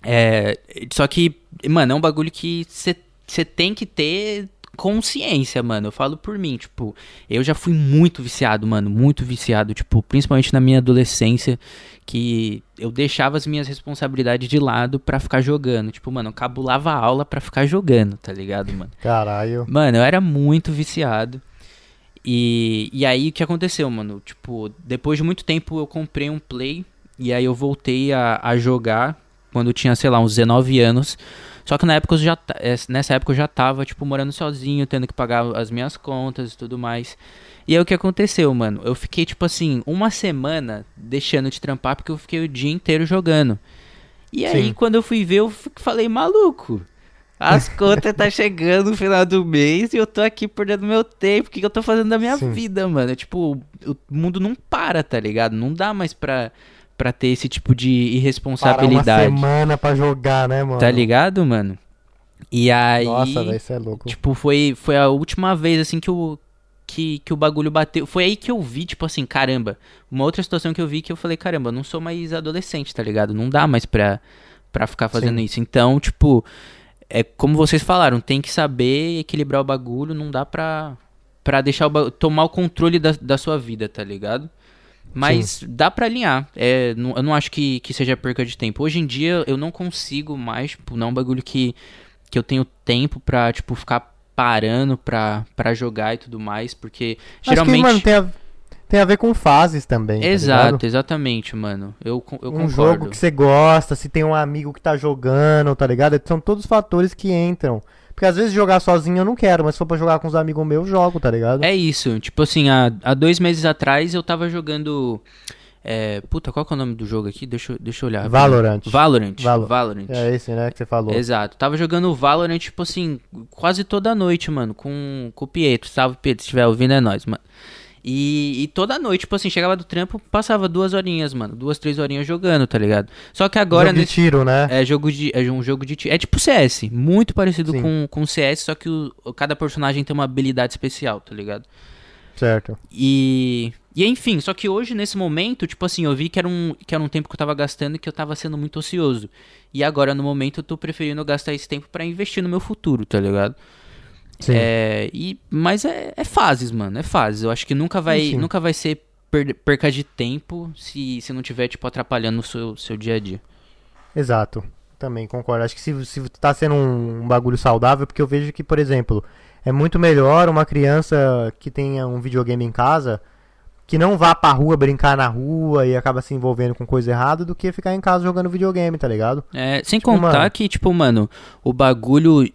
É, só que, mano, é um bagulho que você tem que ter consciência, mano. Eu falo por mim, tipo, eu já fui muito viciado, mano, muito viciado, tipo, principalmente na minha adolescência, que eu deixava as minhas responsabilidades de lado pra ficar jogando. Tipo, mano, eu cabulava a aula pra ficar jogando, tá ligado, mano? Caralho. Mano, eu era muito viciado. E, e aí o que aconteceu, mano? Tipo, depois de muito tempo eu comprei um Play e aí eu voltei a, a jogar quando eu tinha, sei lá, uns 19 anos. Só que na época eu já, eh, nessa época eu já tava, tipo, morando sozinho, tendo que pagar as minhas contas e tudo mais. E aí o que aconteceu, mano? Eu fiquei, tipo assim, uma semana deixando de trampar porque eu fiquei o dia inteiro jogando. E aí, Sim. quando eu fui ver, eu falei, maluco. As contas tá chegando no final do mês e eu tô aqui perdendo meu tempo. O que, que eu tô fazendo da minha Sim. vida, mano? Tipo, o mundo não para, tá ligado? Não dá mais pra, pra ter esse tipo de Parar uma irresponsabilidade. semana pra jogar, né, mano? Tá ligado, mano? E aí. Nossa, velho, isso é louco. Tipo, foi, foi a última vez, assim, que o, que, que o bagulho bateu. Foi aí que eu vi, tipo assim, caramba. Uma outra situação que eu vi que eu falei, caramba, eu não sou mais adolescente, tá ligado? Não dá mais pra, pra ficar fazendo Sim. isso. Então, tipo, é como vocês falaram, tem que saber equilibrar o bagulho, não dá pra, pra deixar o ba- tomar o controle da, da sua vida, tá ligado? Mas dá pra alinhar. É, não- eu não acho que, que seja perca de tempo. Hoje em dia eu não consigo mais, tipo, não é um bagulho que, que eu tenho tempo pra, tipo, ficar parando pra, pra jogar e tudo mais, porque geralmente... Acho que, mano, tem a, tem a ver com fases também. tá Exato, ligado? exatamente, mano. Eu, eu um concordo. jogo que você gosta, se tem um amigo que tá jogando, tá ligado? São todos fatores que entram. Porque às vezes jogar sozinho eu não quero, mas se for pra jogar com os amigos meus, eu jogo, tá ligado? É isso, tipo assim, há, há dois meses atrás eu tava jogando. É, puta, qual que é o nome do jogo aqui? Deixa, eu- deixa eu olhar. Valorant. Valorant. Valo- Valorant. É esse, né, que você falou. Exato. Tava jogando Valorant, tipo assim, quase toda noite, mano, com, com o Pietro. Salve, Pietro, se estiver ouvindo é nóis, mano. E, e toda noite, tipo assim, chegava do trampo, passava duas horinhas, mano. Duas, três horinhas jogando, tá ligado? Só que agora Jogo de nesse. tiro, né? É jogo de é um jogo de tiro. É tipo CS, muito parecido Sim. com com CS, só que o, cada personagem tem uma habilidade especial, tá ligado? Certo. E e enfim, só que hoje nesse momento, tipo assim, eu vi que era um que era um tempo que eu tava gastando e que eu tava sendo muito ocioso. E agora no momento eu tô preferindo gastar esse tempo pra investir no meu futuro, tá ligado? É, e mas é, é fases, mano, é fases. Eu acho que nunca vai nunca vai ser per- perca de tempo se se não tiver tipo atrapalhando o seu seu dia a dia. Exato. Também concordo. Acho que se, se tá sendo um, um bagulho saudável, porque eu vejo que, por exemplo, é muito melhor uma criança que tenha um videogame em casa que não vá pra rua brincar na rua e acaba se envolvendo com coisa errada do que ficar em casa jogando videogame, tá ligado? É, sem Tipo, contar mano- que, tipo, mano, o bagulho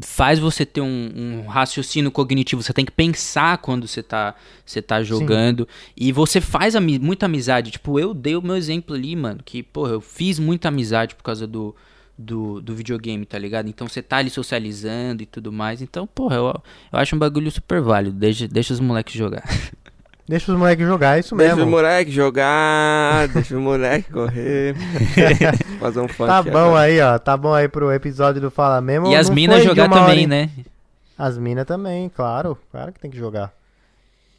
faz você ter um, um raciocínio cognitivo. Você tem que pensar quando você tá, você tá jogando. E você faz ami- muita amizade. Tipo, eu dei o meu exemplo ali, mano. Que, porra, eu fiz muita amizade por causa do, do, do videogame, tá ligado? Então você tá ali socializando e tudo mais. Então, porra, eu, eu acho um bagulho super válido. Deixa, deixa os moleques jogar. Deixa os moleques jogar, é isso Deixa mesmo. o moleque jogar, deixa o moleque correr. Fazer um funk. Tá bom agora. aí, ó. Tá bom aí pro episódio do Fala Mesmo. e as minas jogar uma hora também, em- né? As minas também, claro. Claro que tem que jogar.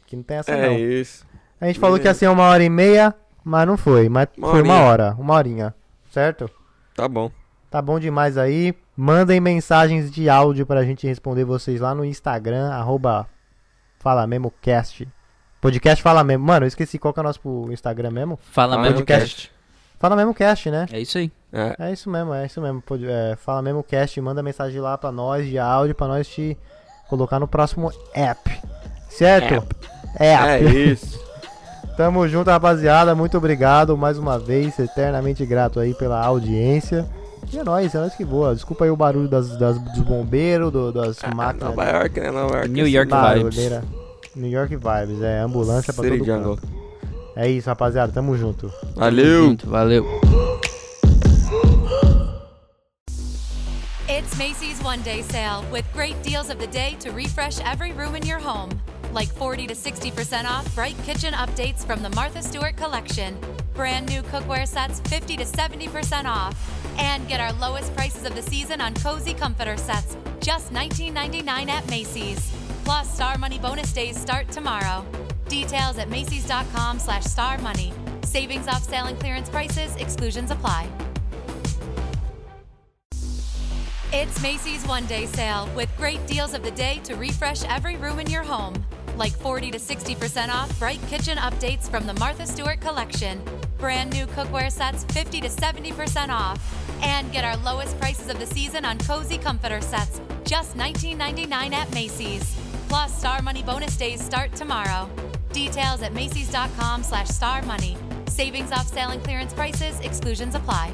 Que não tem essa É não. isso. A gente falou que ia ser uma hora e meia, mas não foi. Mas Uma foi uma horinha. hora, uma horinha. Certo? Tá bom. Tá bom demais aí. Mandem mensagens de áudio pra gente responder vocês lá no Instagram, arroba Fala Mesmo Cast. Podcast Fala Mesmo. Mano, eu esqueci qual que é o nosso Instagram mesmo. Fala Fala mesmo, podcast. cast. Fala Mesmo Cast, né? É isso aí. É. É isso mesmo, é isso mesmo. Pod- é, Fala Mesmo Cast, manda mensagem lá pra nós de áudio pra nós te colocar no próximo app. Certo? É App. isso. Tamo junto, rapaziada. Muito obrigado mais uma vez. Eternamente grato aí pela audiência. E é nóis, é nóis que voa. Desculpa aí o barulho das, das- dos bombeiros, do- das Ah, máquinas. Nova York, né? Nova York. New York barulheira. New York Vibes, é ambulância pra City todo Jungle. canto. É isso, rapaziada. Tamo junto. Valeu. Junto, valeu. It's Macy's One Day Sale with great deals of the day to refresh every room in your home. Like 40 to 60% off bright kitchen updates from the Martha Stewart collection. Brand new cookware sets 50 to 70% off. And get our lowest prices of the season on cozy comforter sets, just $19.99 at Macy's. Plus, Star Money bonus days start tomorrow. Details at Macy's.com slash Star Money. Savings off sale and clearance prices, exclusions apply. It's Macy's one day sale with great deals of the day to refresh every room in your home. Like 40 to 60% off bright kitchen updates from the Martha Stewart collection. Brand new cookware sets 50 to 70% off. And get our lowest prices of the season on cozy comforter sets, just $19.99 at Macy's. Plus, Star Money bonus days start tomorrow. Details at Macy's.com slash Star Money. Savings off sale and clearance prices, exclusions apply.